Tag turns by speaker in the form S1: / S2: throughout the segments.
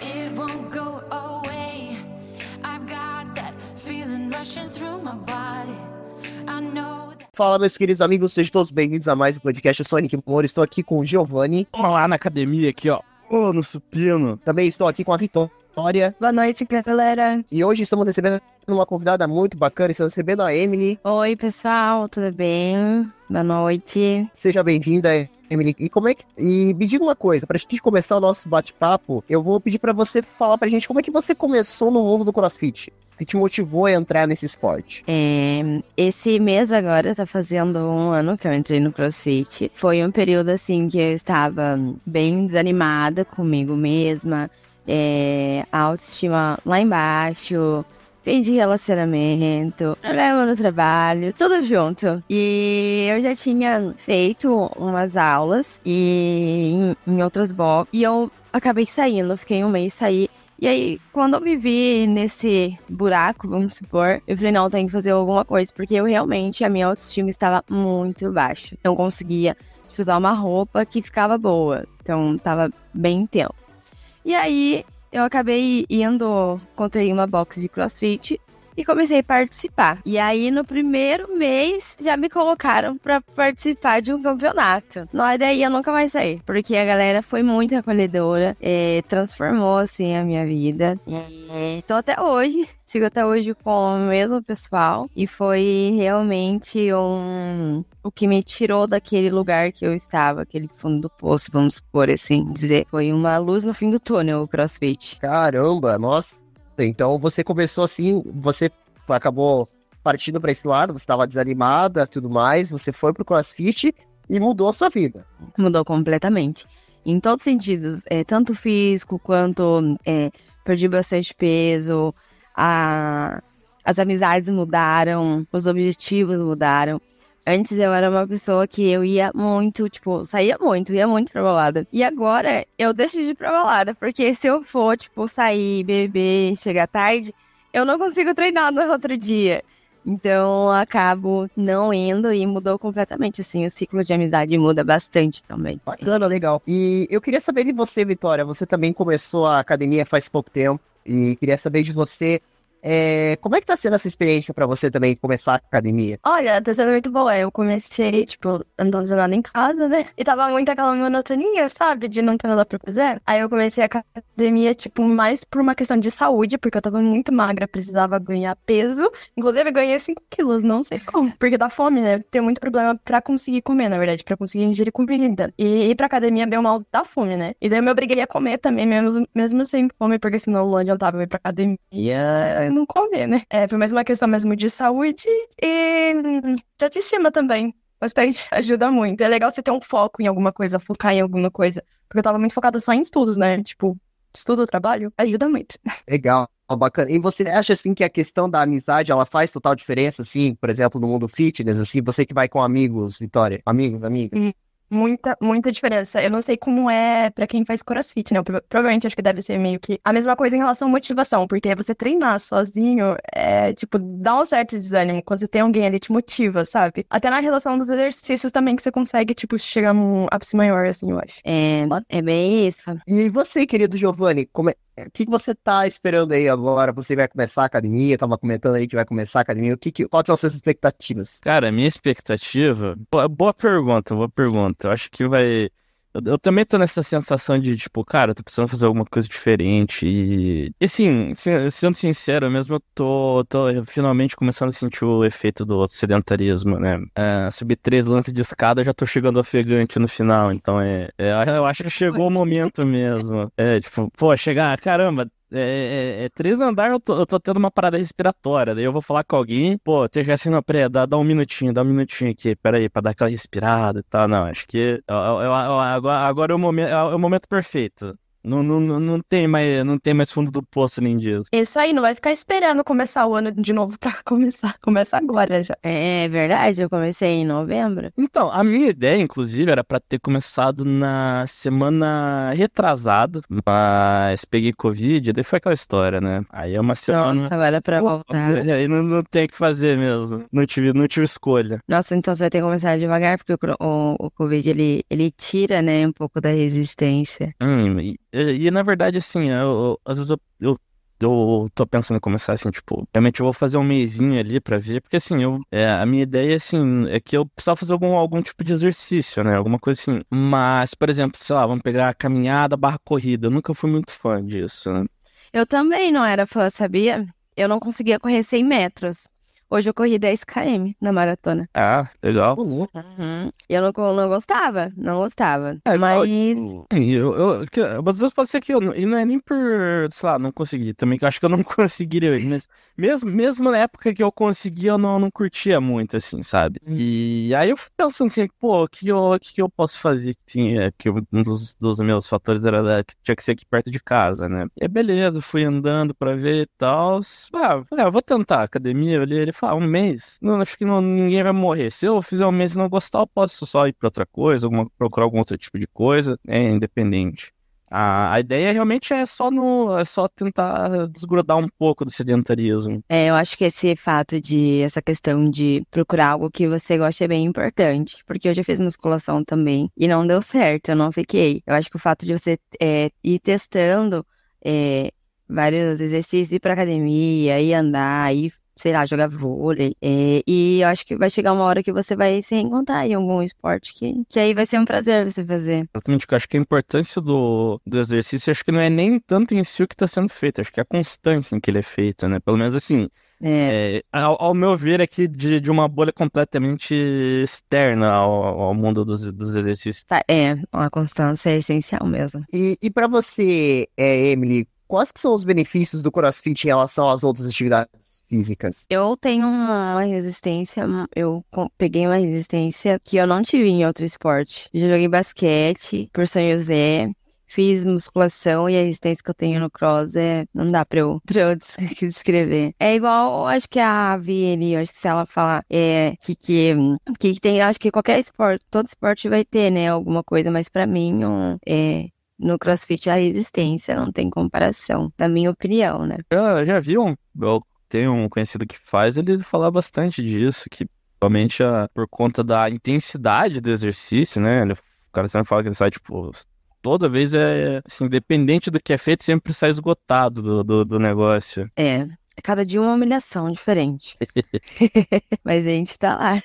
S1: It won't go away. I've got that feeling rushing through my body. I know that.
S2: Fala, meus queridos amigos, sejam todos bem-vindos a mais um podcast Sonic Moore. Estou aqui com o Giovanni,
S3: Vamos lá na academia aqui, ó. Ô, no supino.
S2: também estou aqui com a Vitória.
S4: Boa noite, galera.
S2: E hoje estamos recebendo uma convidada muito bacana, estamos recebendo a Emily.
S4: Oi, pessoal, tudo bem? Boa noite.
S2: Seja bem-vinda, Emily. E como é que. E me diga uma coisa, pra gente começar o nosso bate-papo, eu vou pedir pra você falar pra gente como é que você começou no mundo do CrossFit. Que te motivou a entrar nesse esporte?
S4: É, esse mês agora tá fazendo um ano que eu entrei no CrossFit. Foi um período assim que eu estava bem desanimada comigo mesma, é, a autoestima lá embaixo, fim de relacionamento, problema no trabalho, tudo junto. E eu já tinha feito umas aulas e em, em outras box e eu acabei saindo, fiquei um mês saí. E aí, quando eu me vi nesse buraco, vamos supor, eu falei, não, tem que fazer alguma coisa, porque eu realmente, a minha autoestima estava muito baixa. Não conseguia tipo, usar uma roupa que ficava boa. Então, tava bem intenso. E aí, eu acabei indo, encontrei uma box de crossfit e comecei a participar. E aí, no primeiro mês, já me colocaram pra participar de um campeonato. Não, daí eu nunca mais saí, porque a galera foi muito acolhedora, eh, transformou, assim, a minha vida. E tô até hoje, sigo até hoje com o mesmo pessoal. E foi realmente um... O que me tirou daquele lugar que eu estava, aquele fundo do poço, vamos por assim dizer. Foi uma luz no fim do túnel, o crossfit.
S2: Caramba, nossa. Então você começou assim, você acabou partindo pra esse lado, você estava desanimada, tudo mais, você foi pro CrossFit e mudou a sua vida.
S4: Mudou completamente. Em todos os sentidos, é, tanto físico quanto é, perdi bastante peso, a- as amizades mudaram, os objetivos mudaram. Antes eu era uma pessoa que eu ia muito, tipo, saía muito, ia muito pra balada. E agora eu deixo de ir pra balada, porque se eu for, tipo, sair, beber, chegar tarde, eu não consigo treinar no outro dia. Então acabo não indo e mudou completamente, assim, o ciclo de amizade muda bastante também.
S2: Bacana, legal. E eu queria saber de você, Vitória. Você também começou a academia faz pouco tempo. E queria saber de você. É, como é que tá sendo essa experiência pra você também começar a academia?
S5: Olha, tá sendo muito boa. Eu comecei, tipo, eu não fazendo nada em casa, né? E tava muito aquela monotonia, sabe? De não ter nada pra fazer. Aí eu comecei a academia, tipo, mais por uma questão de saúde, porque eu tava muito magra, precisava ganhar peso. Inclusive, eu ganhei 5 quilos, não sei como. Porque dá fome, né? Eu tenho muito problema pra conseguir comer, na verdade, pra conseguir ingerir comida. E ir pra academia bem mal dá fome, né? E daí eu me obriguei a comer também, mesmo, mesmo sem fome, porque senão não adiantava eu ir pra academia não comer, né? É, foi mais uma questão mesmo de saúde e hum, de autoestima também. Bastante, ajuda muito. É legal você ter um foco em alguma coisa, focar em alguma coisa. Porque eu tava muito focada só em estudos, né? Tipo, estudo, trabalho, ajuda muito.
S2: Legal, bacana. E você acha assim que a questão da amizade ela faz total diferença, assim, por exemplo, no mundo fitness, assim, você que vai com amigos, Vitória? Amigos, amigas?
S5: Muita, muita diferença. Eu não sei como é pra quem faz crossfit, né? Pro- Provavelmente acho que deve ser meio que a mesma coisa em relação à motivação, porque você treinar sozinho é, tipo, dá um certo desânimo quando você tem alguém ali te motiva, sabe? Até na relação dos exercícios também que você consegue, tipo, chegar num ápice maior, assim, eu acho.
S4: É, é bem isso.
S2: E você, querido Giovanni, como é- o que, você tá esperando aí agora? Você vai começar a academia? Tava comentando aí que vai começar a academia. O que, que, quais são as suas expectativas?
S3: Cara, minha expectativa. Boa pergunta, boa pergunta. Eu acho que vai. Eu, eu também tô nessa sensação de, tipo, cara, eu tô precisando fazer alguma coisa diferente. E, e assim, se- sendo sincero, mesmo eu tô, tô finalmente começando a sentir o efeito do sedentarismo, né? É, subir três lances de escada, eu já tô chegando ofegante no final. Então é, é, eu acho que chegou o momento mesmo. É, tipo, pô, chegar, caramba. É, é- é três andares, eu tô, eu tô tendo uma parada respiratória. Daí eu vou falar com alguém, pô, tem que assim, não, peraí, dá, dá um minutinho, dá um minutinho aqui, peraí, pra dar aquela respirada e tal. Não, acho que eu- eu- eu- agora, agora é, o momento, é o momento perfeito. Não, não, não, não tem mais, não tem mais fundo do poço nem disso.
S5: Isso aí, não vai ficar esperando começar o ano de novo pra começar. Começa agora já.
S4: É verdade, eu comecei em novembro.
S3: Então, a minha ideia, inclusive, era pra ter começado na semana retrasada, mas peguei Covid, daí foi aquela história, né? Aí é uma semana.
S4: Nossa, agora pra voltar.
S3: Aí não, não tem o que fazer mesmo. Não tive, não tive escolha.
S4: Nossa, então você vai ter que começar devagar, porque o, o, o Covid, ele, ele tira, né, um pouco da resistência.
S3: Hum, e E, e, na verdade, assim, eu, eu- às vezes eu, eu, eu tô pensando em começar assim, tipo, realmente eu vou fazer um mêsinho ali pra ver, porque assim, eu, é, a minha ideia, assim, é que eu precisava fazer algum, algum tipo de exercício, né? Alguma coisa assim. Mas, por exemplo, sei lá, vamos pegar a caminhada barra corrida. Eu nunca fui muito fã disso, né?
S4: Eu também não era fã, sabia? Eu não conseguia correr 100 metros. Hoje eu corri 10 km na maratona.
S3: Ah, legal.
S4: Uhum. E eu não, não gostava, não gostava.
S3: É,
S4: Mas
S3: Eu, eu, eu, às vezes pode ser que eu, não- e não é nem por, sei lá, não conseguir também, que eu acho que eu não conseguiria, mas mesmo, mesmo na época que eu conseguia, eu não, não curtia muito, assim, sabe? E aí eu fui pensando assim, pô, o que eu, que eu posso fazer? Que, tinha, que um dos, dos meus fatores era da- que tinha que ser aqui perto de casa, né? E beleza, fui andando pra ver e tal. Ah, falei, ah, vou tentar academia, ele, ele falou, um mês? Não, acho que não, ninguém vai morrer. Se eu fizer um mês e não gostar, eu posso só ir pra outra coisa, alguma, procurar algum outro tipo de coisa, é independente. A, a ideia realmente é só no, é só tentar desgrudar um pouco do sedentarismo.
S4: é, eu acho que esse fato de, essa questão de procurar algo que você gosta é bem importante. Porque eu já fiz musculação também e não deu certo, eu não fiquei. Eu acho que o fato de você é, ir testando é, vários exercícios, ir pra academia, ir andar, ir, sei lá, jogar vôlei. é, e eu acho que vai chegar uma hora que você vai se reencontrar em algum esporte que, que aí vai ser um prazer você fazer.
S3: Exatamente, que eu acho que a importância do, do exercício, acho que não é nem tanto em si o que está sendo feito, acho que é a constância em que ele é feito, né? Pelo menos assim,
S4: É,
S3: é, ao, ao meu ver aqui, de, de uma bolha completamente externa ao, ao mundo dos, dos exercícios.
S4: tá- é, a constância é essencial mesmo.
S2: E, e para você, é, Emily, quais que são os benefícios do CrossFit em relação às outras atividades físicas?
S4: Eu tenho uma resistência, eu peguei uma resistência que eu não tive em outro esporte. Já joguei basquete por São José, fiz musculação e a resistência que eu tenho no cross é, não dá pra eu, pra eu des- descrever. É igual, acho que a Vi ali, eu acho que se ela falar, é, que, que, que tem, acho que qualquer esporte, todo esporte vai ter, né, alguma coisa, mas pra mim, um, é, no crossfit a resistência não tem comparação, na minha opinião, né?
S3: Eu já vi um, eu tenho um conhecido que faz, ele fala bastante disso, que realmente a- por conta da intensidade do exercício, né? Ele- o cara sempre fala que ele sai, tipo, toda vez é, assim, independente do que é feito, sempre sai esgotado do, do, do negócio.
S4: É, cada dia uma humilhação diferente. Mas a gente tá lá.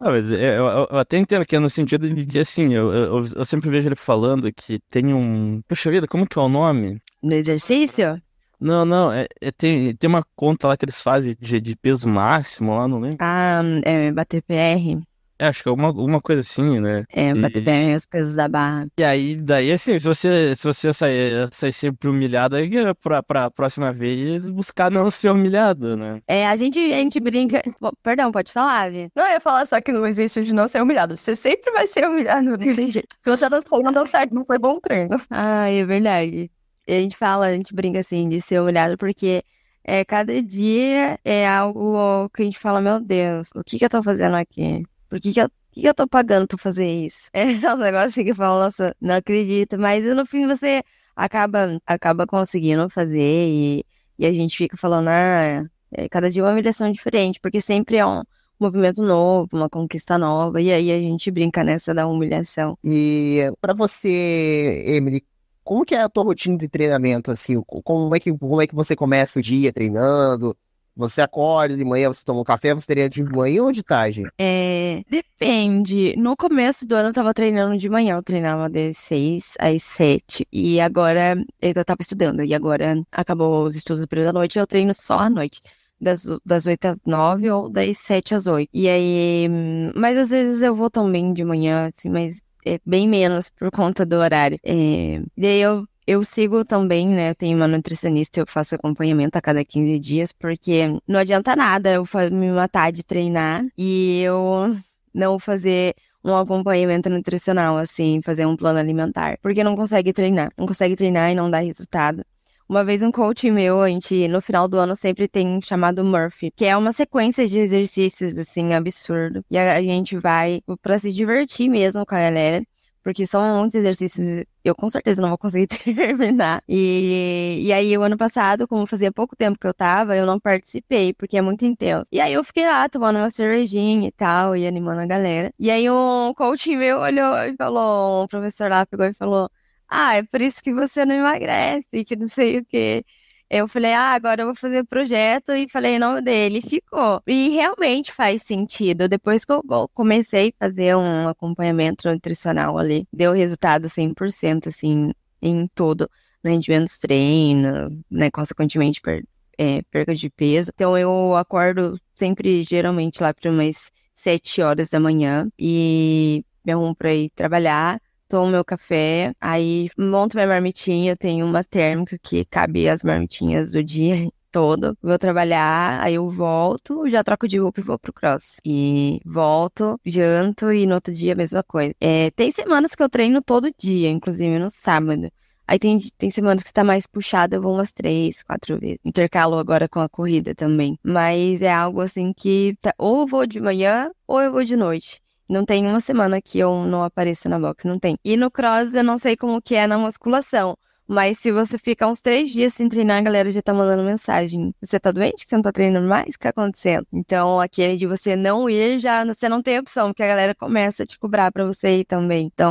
S3: Ah, mas é, eu, eu- eu até entendo que é no sentido de que, assim, eu, eu, eu sempre vejo ele falando que tem um. Puxa vida, como que é o nome?
S4: No exercício?
S3: Não, não, é, é- tem, tem uma conta lá que eles fazem de, de peso máximo lá, não lembro.
S4: Ah, é bater PR.
S3: É, acho que é uma, uma coisa assim, né?
S4: É,
S3: E-
S4: bater PR, os pesos da barra.
S3: E aí, daí, assim, se você, se você sair, sair sempre humilhado, aí é pra, pra próxima vez buscar não ser humilhado, né?
S4: É, a gente, a gente brinca. Perdão, pode falar, Vi.
S5: Não, eu ia falar só que não existe de não ser humilhado. Você sempre vai ser humilhado, não tem jeito. Porque você não falou, não deu certo, não foi bom treino.
S4: Ah, é verdade. E a gente fala, a gente brinca assim, de ser humilhado, porque é, cada dia é algo que a gente fala, meu Deus, o que que eu tô fazendo aqui? Por que que eu, que que eu tô pagando pra fazer isso? É um negócio assim que eu falo, nossa, não acredito. Mas no fim você acaba, acaba conseguindo fazer e, e a gente fica falando, ah, é, cada dia é uma humilhação diferente, porque sempre é um movimento novo, uma conquista nova, e aí a gente brinca nessa da humilhação.
S2: E para você, Emily, como que é a tua rotina de treinamento, assim? Como é que, como é que você começa o dia treinando? Você acorda de manhã, você toma um café, você treina de manhã ou de tarde?
S4: É, depende. No começo do ano eu tava treinando de manhã, eu treinava das 6 às 7. E agora eu tava estudando. E agora acabou os estudos do período da noite, eu treino só à noite. Das, das 8 às 9 ou das 7 às 8. E aí. Mas às vezes eu vou também de manhã, assim, mas é bem menos por conta do horário. É, daí eu eu sigo também, né? Eu tenho uma nutricionista, eu faço acompanhamento a cada 15 dias, porque não adianta nada eu me matar de treinar e eu não fazer um acompanhamento nutricional, assim, fazer um plano alimentar. Porque não consegue treinar. Não consegue treinar e não dá resultado. Uma vez um coach meu, a gente, no final do ano, sempre tem chamado Murphy, que é uma sequência de exercícios, assim, absurdo. E a, gente vai pra se divertir mesmo com a galera. Porque são muitos exercícios, eu com certeza não vou conseguir terminar. E, e aí, o ano passado, como fazia pouco tempo que eu tava, eu não participei, porque é muito intenso. E aí, eu fiquei lá tomando uma cervejinha e tal, e animando a galera. E aí, um coach meu olhou e falou, um professor lá pegou e falou: ah, é por isso que você não emagrece, que não sei o quê. Eu falei, ah, agora eu vou fazer projeto e falei o nome dele ficou. E realmente faz sentido. Depois que eu comecei a fazer um acompanhamento nutricional ali, deu resultado 100%, assim, em tudo. No rendimento dos treinos, né, consequentemente per, é, perca de peso. Então eu acordo sempre, geralmente, lá para umas 7 horas da manhã e me arrumo para ir trabalhar tomo meu café, aí monto minha marmitinha, tenho uma térmica que cabe as marmitinhas do dia todo. Vou trabalhar, aí eu volto, já troco de roupa e vou pro cross. E volto, janto e no outro dia a mesma coisa. É, tem semanas que eu treino todo dia, inclusive no sábado. Aí tem, tem semanas que tá mais puxada, eu vou umas três, quatro vezes. Intercalo agora com a corrida também. Mas é algo assim que tá, ou eu vou de manhã ou eu vou de noite. Não tem uma semana que eu não apareça na box, não tem. E no cross eu não sei como que é na musculação. Mas se você fica uns três dias sem treinar, a galera já tá mandando mensagem. Você tá doente? Que você não tá treinando mais? O que tá acontecendo? Então, aquele de você não ir, já você não tem opção, porque a galera começa a te cobrar pra você ir também. Então,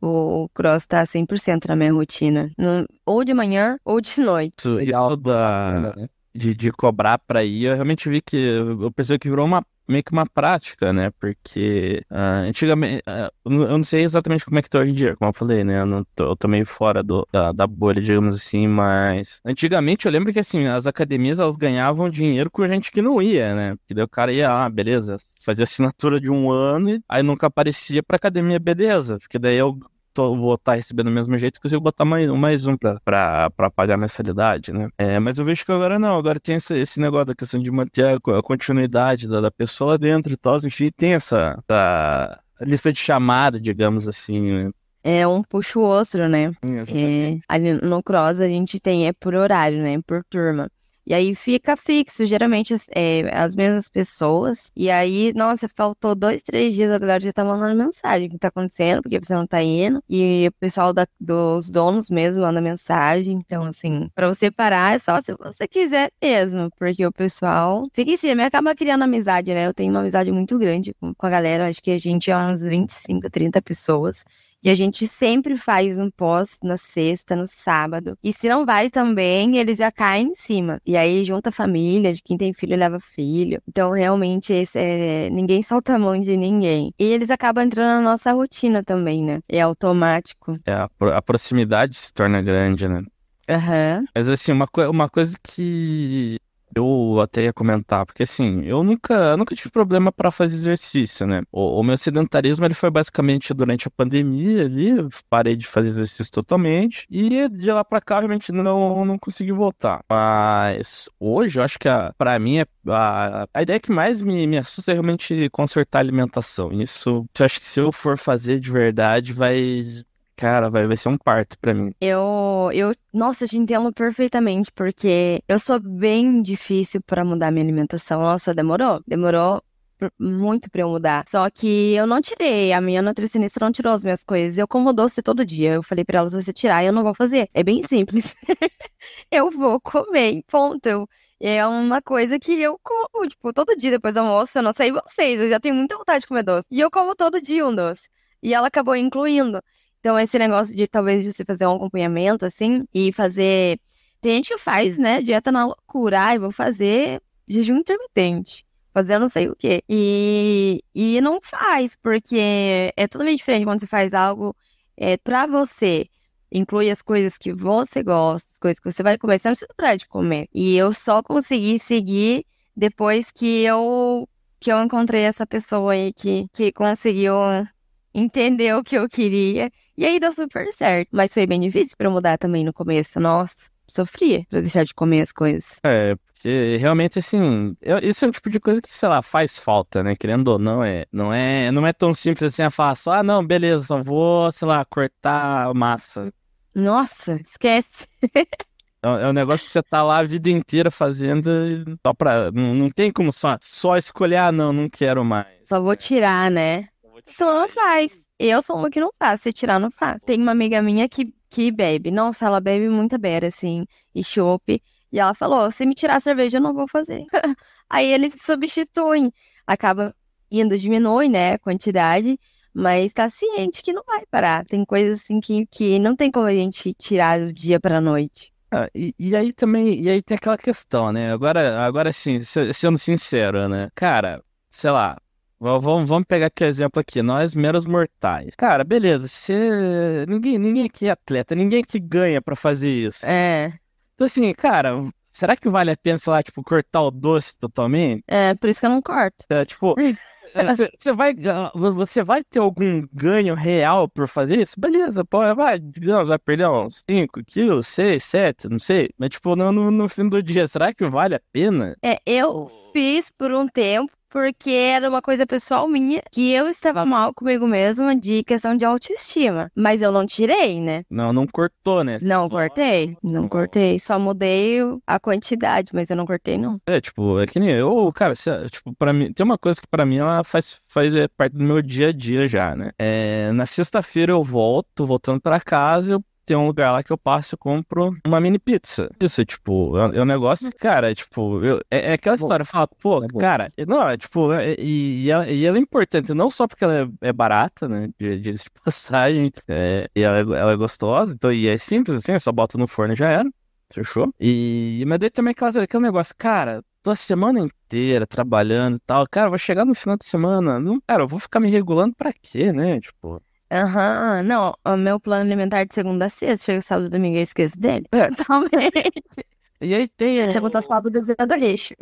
S4: o cross tá 100% na minha rotina. Ou de manhã, ou de noite.
S3: Isso, isso da... Né? De, de cobrar pra ir, eu realmente vi que eu pensei que virou uma meio que uma prática, né? Porque uh, antigamente, uh, eu não sei exatamente como é que tá hoje em dia, como eu falei, né? Eu, não tô, eu tô meio fora do, da, da, bolha, digamos assim, mas antigamente eu lembro que assim, as academias elas ganhavam dinheiro com gente que não ia, né? Porque daí o cara ia, ah, beleza, fazia assinatura de um ano aí nunca aparecia pra academia, beleza. Porque daí eu tô, vou estar tá recebendo do mesmo jeito, consigo botar mais, mais um pra pagar a mensalidade, né? É, mas eu vejo que agora não, agora tem esse, esse negócio da questão de manter a, a continuidade da, da, pessoa dentro e tal, enfim, tem essa, essa lista de chamada, digamos assim, né?
S4: É um puxa o outro, né? É, ali no cross a gente tem, é por horário, né? Por turma. E aí fica fixo, geralmente é, as mesmas pessoas. E aí, nossa, faltou dois, três dias, a galera já tá mandando mensagem. O que tá acontecendo? Porque você não tá indo. E o pessoal da, dos donos mesmo manda mensagem. Então, assim, pra você parar é só se você quiser mesmo. Porque o pessoal fica em cima e acaba criando amizade, né? Eu tenho uma amizade muito grande com, com a galera. Acho que a gente é uns 25, 30 pessoas. E a gente sempre faz um pós na sexta, no sábado. E se não vai também, eles já caem em cima. E aí junta a família, de quem tem filho leva filho. Então, realmente, esse é... ninguém solta a mão de ninguém. E eles acabam entrando na nossa rotina também, né? É automático.
S3: É, a, a proximidade se torna grande, né?
S4: Aham. Uhum.
S3: Mas assim, uma, co uma coisa que eu até ia comentar, porque assim, eu nunca, nunca tive problema para fazer exercício, né? O, o, meu sedentarismo ele foi basicamente durante a pandemia ali, eu parei de fazer exercício totalmente e de lá para cá realmente não, não consegui voltar. Mas hoje eu acho que a, pra mim é, a, a ideia que mais me, me assusta é realmente consertar a alimentação. Isso, eu acho que se eu for fazer de verdade, vai Cara, vai, vai ser um parto pra mim.
S4: Eu, eu, nossa, eu te entendo perfeitamente, porque eu sou bem difícil para mudar minha alimentação. Nossa, demorou, demorou muito pra eu mudar. Só que eu não tirei, a minha nutricionista não tirou as minhas coisas. Eu como doce todo dia. Eu falei pra ela, se você tirar, eu não vou fazer. É bem simples. eu vou comer, ponto. É uma coisa que eu como, tipo, todo dia depois do almoço. Eu não sei vocês, eu já tenho muita vontade de comer doce. E eu como todo dia um doce. E ela acabou incluindo. Então, esse negócio de talvez você fazer um acompanhamento, assim, e fazer. Tem gente que faz, né, dieta na loucura. Ai, vou fazer jejum intermitente. Fazer não sei o quê. E, e não faz, porque é totalmente diferente quando você faz algo é, pra você. Inclui as coisas que você gosta, as coisas que você vai comer. Você não precisa parar de comer. E eu só consegui seguir depois que eu que eu encontrei essa pessoa aí que, que conseguiu entender o que eu queria e aí deu super certo. Mas foi bem difícil pra mudar também no começo. Nossa, sofria pra deixar de comer as coisas.
S3: É, porque realmente, assim, esse é o tipo de coisa que, sei lá, faz falta, né? Querendo ou não, é, não é, não é tão simples assim, a falar só, ah, não, beleza, só vou, sei lá, cortar massa.
S4: Nossa, esquece.
S3: É, é um negócio que você tá lá a vida inteira fazendo só pra. Não, não tem como só, só escolher, ah, não, não quero mais.
S4: Só vou tirar, né? Isso não faz. Eu sou uma que não faço, se tirar, não faço. Tem uma amiga minha que, que bebe. Nossa, ela bebe muita beira, assim, e chope. E ela falou: se me tirar a cerveja, eu não vou fazer. Aí eles substituem. Acaba indo, diminui, né, a quantidade. mas tá ciente que não vai parar. Tem coisas assim que, que não tem como a gente tirar do dia pra noite.
S3: Ah, e, e aí também, e aí tem aquela questão, né? Agora, agora sim, se- sendo sincero, né? Cara, sei lá, vamos, vamos pegar aqui o exemplo aqui, nós meros mortais. Cara, beleza, você. Ninguém, ninguém aqui é atleta, ninguém aqui ganha pra fazer isso.
S4: É,
S3: Então, assim, cara, será que vale a pena, sei lá, tipo, cortar o doce totalmente?
S4: é, por isso que eu não corto.
S3: É, tipo, você você vai, você vai ter algum ganho real por fazer isso? Beleza, pô, vai, digamos, vai perder uns 5 quilos, 6, 7, não sei. Mas, tipo, no, no, no fim do dia, será que vale a pena?
S4: É, eu fiz por um tempo porque era uma coisa pessoal minha que eu estava mal comigo mesma de questão de autoestima. Mas eu não tirei, né?
S3: Não, não cortou, né?
S4: Não
S3: Só-
S4: cortei, não cortei. Só mudei a quantidade, mas eu não cortei, não.
S3: É, tipo, é que nem eu, cara, se- tipo, para mim, tem uma coisa que pra mim ela faz, faz é, parte do meu dia a dia já, né? É, na sexta-feira eu volto, voltando pra casa, eu tenho um lugar lá que eu passo e compro uma mini pizza. Isso, tipo, é, é um negócio, cara, tipo, eu- é, é aquela
S2: Bom,
S3: história, fala, pô,
S2: bom.
S3: cara, não, é tipo, é- e, e ela, e ela é importante, não só porque ela é, é barata, né, de, de de passagem, é, e ela, é- ela é gostosa, então, e é simples assim, eu só boto no forno e já era. Fechou? E, mas daí também aquela, aquele negócio, cara, tô a semana inteira trabalhando e tal. Cara, vou chegar no final de semana. Não, cara, eu vou ficar me regulando pra quê, né? Tipo.
S4: Aham, não, o meu plano alimentar de segunda a sexta, chega sábado e domingo eu esqueço dele. Totalmente.
S3: E aí tem.
S5: Você botar as palavras do desenho do lixo.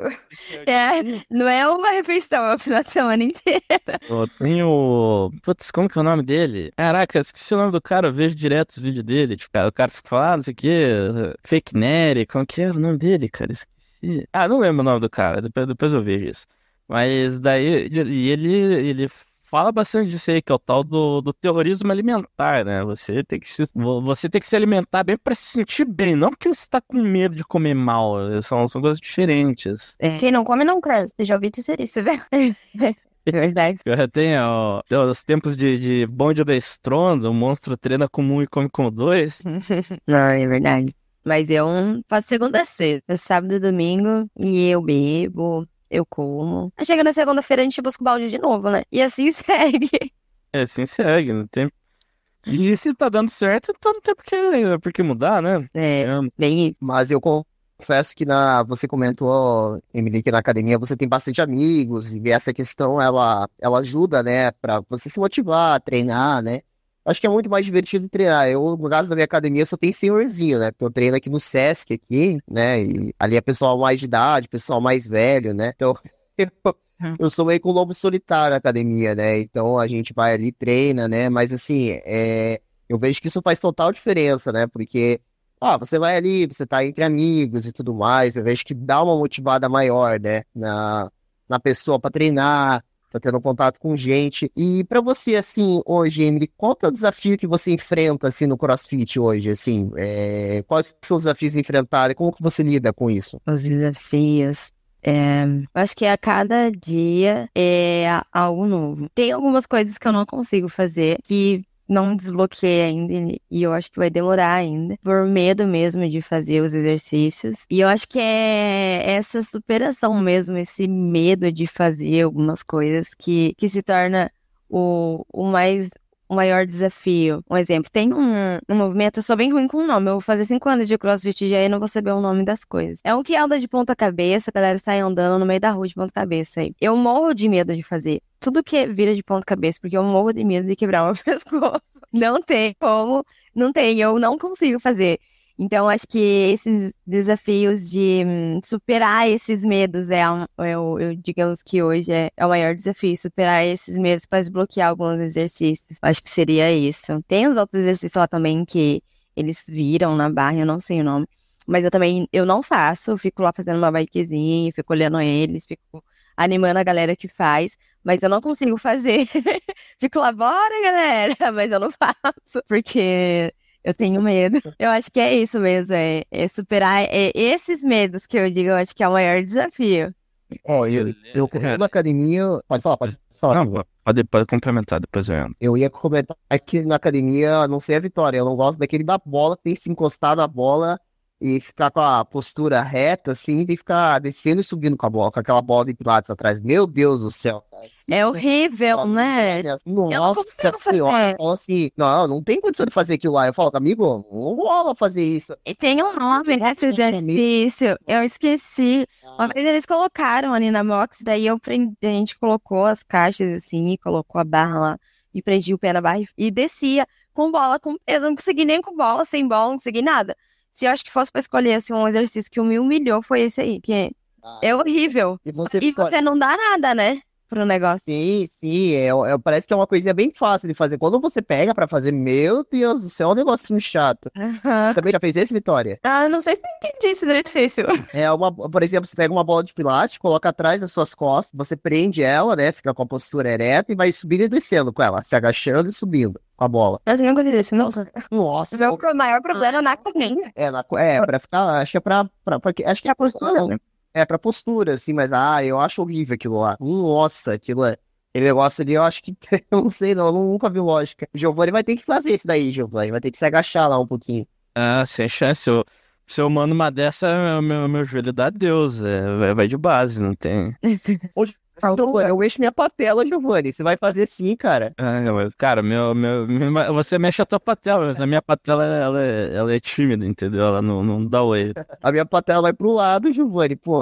S4: É, não é uma refeição, é o final de semana inteiro.
S3: Eu tenho. Putz, como que é o nome dele? Caraca, esqueci o nome do cara, eu vejo direto os vídeos dele. Tipo, o cara fica falando, ah, não sei o quê, Fake Nery, como que era o nome dele, cara? Esqueci. Ah, não lembro o nome do cara, depois, depois eu vejo isso. Mas daí, e ele, ele fala bastante disso aí, que é o tal do, do terrorismo alimentar, né? Você tem que se, vo- você tem que se alimentar bem pra se sentir bem, não porque você tá com medo de comer mal. São, são coisas diferentes.
S5: Quem não come não cresce. Você já ouviu dizer isso, velho?
S4: É verdade.
S3: Eu tenho ó, os tempos de, de bonde da estronda, o monstro treina com um e come com dois.
S4: Não, é verdade. Mas eu faço segunda a sexta, sábado e domingo, e eu bebo, eu como. Aí chega na segunda-feira a gente busca o balde de novo, né? E assim segue.
S3: É, assim segue, não tem. E se tá dando certo, então não tem por que, por que mudar, né?
S4: É,
S3: É,
S4: bem isso.
S2: Mas eu confesso que na, você comentou, Emily, que na academia você tem bastante amigos e essa questão ela, ela ajuda, né, pra você se motivar a treinar, né? Acho que é muito mais divertido treinar. Eu, no caso da minha academia, só tem senhorzinho, né? Porque eu treino aqui no Sesc, aqui, né? E ali é pessoal mais de idade, pessoal mais velho, né? Então, eu, eu sou meio que um lobo solitário na academia, né? Então a gente vai ali, treina, né? Mas assim, é, eu vejo que isso faz total diferença, né? Porque ah, você vai ali, você tá entre amigos e tudo mais. Eu vejo que dá uma motivada maior, né, na, na pessoa pra treinar, tá tendo contato com gente. E pra você, assim, hoje, Emily, qual que é o desafio que você enfrenta, assim, no CrossFit hoje, assim? É, quais são os desafios enfrentados? Como que você lida com isso?
S4: Os desafios. É, acho que a cada dia é algo novo. Tem algumas coisas que eu não consigo fazer que não desbloqueei ainda e eu acho que vai demorar ainda, por medo mesmo de fazer os exercícios. E eu acho que é essa superação mesmo, esse medo de fazer algumas coisas que, que se torna o, o mais o maior desafio. Um exemplo, tem um, um movimento, eu sou bem ruim com o nome, eu vou fazer cinco anos de crossfit e não vou saber o nome das coisas. É um que anda de ponta cabeça, a galera sai andando no meio da rua de ponta cabeça aí. Eu morro de medo de fazer. Tudo que vira de ponta cabeça, porque eu morro de medo de quebrar o pescoço. Não tem como, não tem, eu não consigo fazer. Então, acho que esses desafios de hum, superar esses medos é, um, é eu, digamos que hoje é, é o maior desafio, superar esses medos para desbloquear alguns exercícios. Acho que seria isso. Tem os outros exercícios lá também que eles viram na barra, eu não sei o nome. Mas eu também, eu não faço, eu fico lá fazendo uma bikezinha, fico olhando eles, fico animando a galera que faz, mas eu não consigo fazer. fico lá, bora galera, mas eu não faço, porque eu tenho medo. Eu acho que é isso mesmo, é, é superar é, esses medos que eu digo, eu acho que é o maior desafio.
S2: Ó, eu, eu, eu na academia... Pode falar, pode falar.
S3: Não, pode, pode complementar, depois eu entro.
S2: Eu ia comentar que na academia, a não sei a Vitória, eu não gosto daquele da bola, que tem que se encostar na bola e ficar com a postura reta, assim, e ficar descendo e subindo com a bola, com aquela bola de pilates atrás. Meu Deus do céu. cara.
S4: É horrível, né?
S2: Nossa
S4: consigo
S2: senhora.
S4: fazer.
S2: Assim, não, não tem condição de fazer aquilo lá. Eu falo, amigo, não rola fazer isso.
S4: E tem um nome nesse exercício. Eu esqueci. Uma vez eles colocaram ali na box, daí eu prendi, a gente colocou as caixas assim, colocou a barra lá e prendi o pé na barra e- e descia com bola, com eu não consegui nem com bola, sem bola, não consegui nada. Se eu acho que fosse pra escolher assim, um exercício que me humilhou, foi esse aí, que é horrível.
S2: E você
S4: E você não dá nada, né? Pro negócio.
S2: Sim, sim, é, é- parece que é uma coisinha bem fácil de fazer. Quando você pega pra fazer, meu Deus do céu, é um negocinho chato. Você também já fez esse, Vitória?
S5: Ah, não sei se eu entendi esse exercício.
S2: É uma, por exemplo, você pega uma bola de pilates, coloca atrás das suas costas, você prende ela, né? Fica com a postura ereta e vai subindo e descendo com ela, se agachando e subindo com a bola.
S5: Eu nunca fiz isso, nossa.
S2: Nossa,
S5: O meu pro- maior problema é na academia.
S2: é, na, é pra ficar, acho que é pra, pra, pra acho que é
S5: postura, né?
S2: É pra postura, assim, mas ah, eu acho horrível aquilo lá. Nossa, aquilo é. Aquele negócio ali, eu acho que. Eu não sei, não, eu nunca vi lógica. O Giovanni vai ter que fazer isso daí, Giovanni. Vai ter que se agachar lá um pouquinho.
S3: Ah, sem chance. Eu, se eu mando uma dessa, meu, meu joelho dá Deus. É, vai- vai de base, não tem.
S2: Giovanni, eu mexo minha patela, Giovanni. Você vai fazer sim, cara.
S3: Ah, mas, cara, meu, meu, meu- você mexe a tua patela, mas a minha patela ela, é- ela é tímida, entendeu? Ela não, não dá oi.
S2: A minha patela vai pro lado, Giovanni, pô.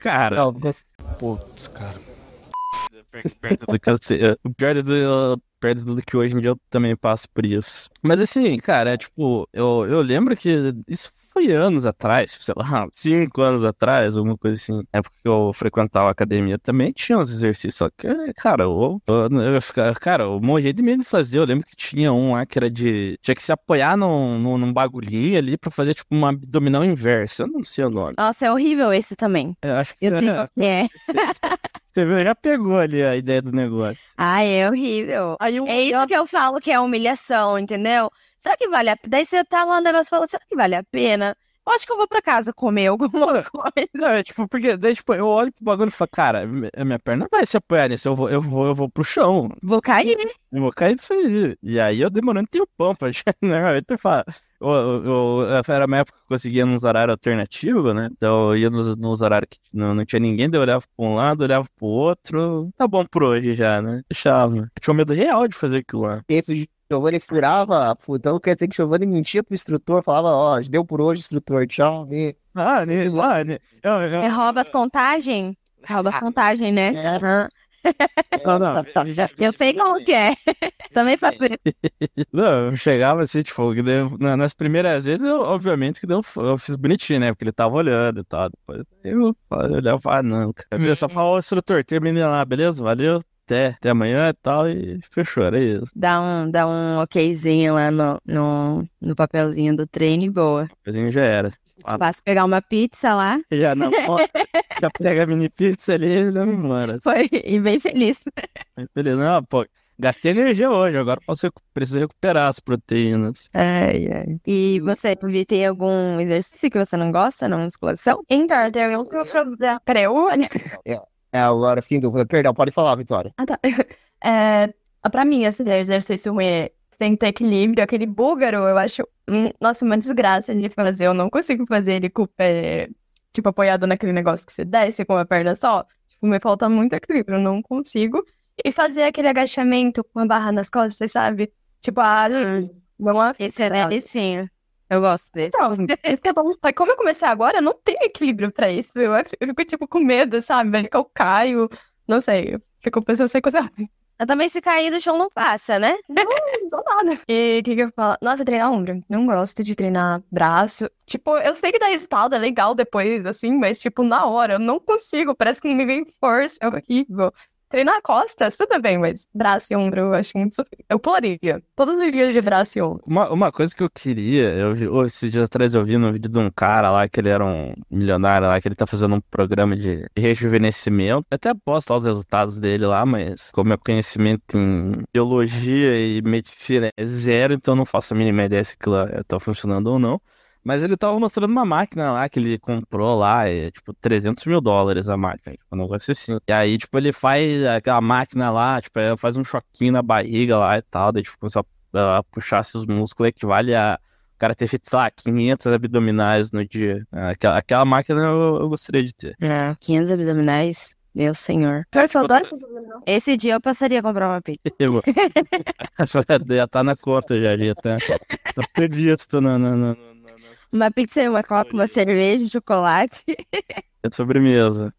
S3: Cara,
S2: Não, você-
S6: Putz, cara.
S3: perto, do que eu sei. Pior é do, perto do que hoje em dia eu também passo por isso. Mas assim, cara, é tipo, eu, eu lembro que isso foi anos atrás, sei lá, cinco anos atrás, alguma coisa assim. Na época que eu frequentava a academia também tinha uns exercícios, só que, cara, eu, eu, eu ficava- cara, o meu jeito mesmo de fazer, eu lembro que tinha um lá que era de. Tinha que se apoiar num, num, num bagulhinho ali pra fazer, tipo, uma abdominal inversa. Eu não sei o nome.
S4: Nossa, é horrível esse também.
S3: Eu acho que
S4: Eu que é.
S3: você viu, já pegou ali a ideia do negócio.
S4: Ai, é horrível.
S3: Aí eu,
S4: É isso que eu falo que é humilhação, entendeu? Será que vale a pena? Daí você tá lá no negócio e fala, será que vale a pena? Eu acho que eu vou pra casa comer alguma coisa.
S3: Não, é tipo, porque daí, tipo, eu olho pro bagulho e falo, cara, minha perna vai se apoiar nisso, eu vou, eu vou, eu vou pro chão,
S4: Vou cair.
S3: eu vou cair disso aí. E aí eu demorando tempão pra chegar, né? Eu, falo, eu, eu, eu, era uma época que eu conseguia nos horários alternativos, né? Então eu ia nos, nos horários que não, não tinha ninguém, daí eu olhava pra um lado, olhava pro outro, tá bom por hoje já, né? Deixava. Eu tinha medo real de fazer aquilo lá.
S2: Esse Giovanni furava, fu- então quer dizer que o Giovanni mentia pro instrutor, falava, ó, deu por hoje, instrutor, tchau. E...
S3: Ah, né? Lá, né? Eu, eu,
S4: É rouba as contagem? Rouba as contagem, né?
S2: É.
S4: Aham.
S3: não, não,
S4: Eu sei como que é. Também faço isso.
S3: Não, eu chegava assim, tipo, nas primeiras vezes, eu, obviamente, que eu, eu fiz bonitinho, né? Porque ele tava olhando e tal. Depois eu olhava ah, não, cara. Eu só falava, ô, instrutor, terminei lá, beleza? Valeu, até, até amanhã e tal, e fechou, era isso.
S4: Dá um, dá um okzinho lá no, no, no papelzinho do treino e boa.
S3: Depois já era. Ah.
S4: Passo pegar uma pizza lá.
S3: Já na foto, já pega a mini pizza ali e leva embora.
S4: Foi e bem feliz.
S3: Mas beleza, não, pô, gastei energia hoje, agora posso preciso recuperar as proteínas.
S4: Ai, ai. E você, Vivi, tem algum exercício que você não gosta na musculação?
S5: Então, eu tenho um problema. Peraí, eu...
S2: É, agora, fim do... Perdão, pode falar, Vitória.
S5: Ah, tá. É, pra mim, esse exercício ruim é- tem que ter equilíbrio. Aquele búlgaro, eu acho, nossa, uma desgraça de fazer. Eu não consigo fazer ele com o pé, tipo, apoiado naquele negócio que você desce com a perna só. Tipo, me falta muito equilíbrio, eu não consigo. E fazer aquele agachamento com a barra nas costas, sabe? Tipo, a... Não é...
S4: Esse é delicinho. Eu gosto desse.
S5: Então, esse é bom. Mas como eu comecei agora, eu não tenho equilíbrio pra isso. Eu, eu fico, tipo, com medo, sabe? Eu caio. Não sei. Eu fico pensando sei coisa
S4: Eu também, se cair do chão, não passa, né?
S5: Não, não dou nada. E o que que eu falo? Nossa, treinar ombro. Não gosto de treinar braço. Tipo, eu sei que dá resultado, é legal depois, assim, mas, tipo, na hora, eu não consigo. Parece que me vem força, é horrível. Treinar costas, tudo bem, mas braço e ombro eu acho muito. Eu pularia. Todos os dias de braço e ombro.
S3: Uma, uma coisa que eu queria, eu oh, esses dias atrás eu vi no vídeo de um cara lá, que ele era um milionário lá, que ele tá fazendo um programa de rejuvenescimento. Eu até posto lá os resultados dele lá, mas como meu conhecimento em biologia e medicina é zero, então eu não faço a mínima ideia se aquilo tá funcionando ou não. Mas ele tava mostrando uma máquina lá que ele comprou lá, é tipo 300 mil dólares a máquina, tipo, um negócio assim. E aí, tipo, ele faz aquela máquina lá, tipo, faz um choquinho na barriga lá e tal, daí, tipo, começa a, a puxar seus músculos, equivale a cara ter feito, sei lá, 500 abdominais no dia. Aquela, aquela máquina eu, eu gostaria de ter.
S4: É, 500 abdominais. Meu senhor.
S5: Eu só adoro
S4: Esse dia eu passaria a comprar uma pizza.
S3: Eu- já tá na conta já, já tá. Tá perdido tô na, na, na-
S4: Uma pizza e uma coca, uma cerveja, chocolate.
S3: na sobremesa.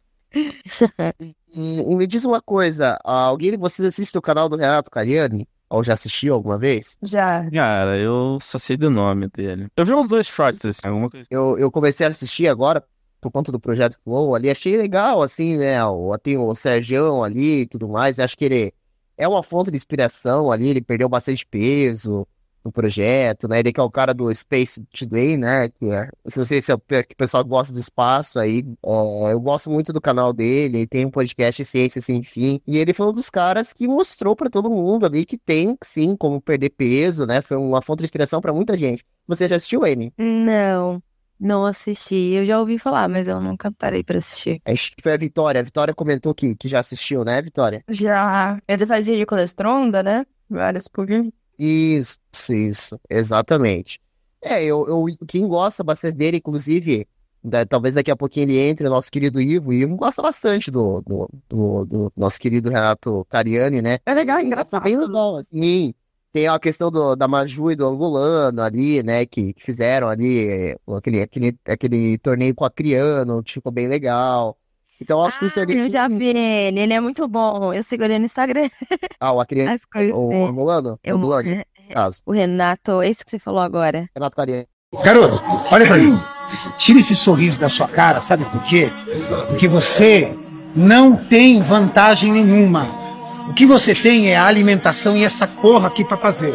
S2: E, me diz uma coisa, alguém de vocês assiste o canal do Renato Cariani? Ou já assistiu alguma vez?
S5: Já.
S3: Cara, eu só sei do nome dele. Eu vi uns dois shorts, assim, alguma coisa.
S2: Eu, eu comecei a assistir agora por conta do Projeto Flow ali, achei legal, assim, né? O, tem o Sergião ali e tudo mais, acho que ele é uma fonte de inspiração ali, ele perdeu bastante peso no projeto, né? Ele que é o cara do Space Today, né? Que é, não sei se é que o pessoal gosta do espaço aí, é, eu gosto muito do canal dele, ele tem um podcast Ciência Sem Fim, e ele foi um dos caras que mostrou pra todo mundo ali que tem, sim, como perder peso, né? Foi uma fonte de inspiração pra muita gente. Você já assistiu ele?
S4: Não, não assisti. Eu já ouvi falar, mas eu nunca parei pra assistir.
S2: Acho que foi a Vitória. A Vitória comentou que, que já assistiu, né, Vitória?
S5: Já. Ele fazia de colestronda, né? Várias por.
S2: Isso, isso, exatamente. É, eu, eu, quem gosta bastante dele, inclusive, da- talvez daqui a pouquinho ele entre, o nosso querido Ivo. O Ivo gosta bastante do, do, do, do nosso querido Renato Cariani, né?
S5: É legal, é engraçado.
S2: Foi bem legal, assim. Tem a questão do, da Maju e do Angolano ali, né? Que, que fizeram ali aquele, aquele, aquele torneio com a Criano, ficou bem legal. Então, eu acho que isso
S4: Ah,
S2: ali.
S4: eu já vi ele, ele é muito bom. Eu sigo ele no Instagram.
S2: Ah, o Acriano, o. Angolano?
S4: Eu-
S2: Angolano, no caso.
S4: O Renato, esse que você falou agora.
S2: Renato Cariani.
S6: Garoto, olha pra mim. Tira esse sorriso da sua cara, sabe por quê? Porque você não tem vantagem nenhuma. O que você tem é a alimentação e essa porra aqui pra fazer.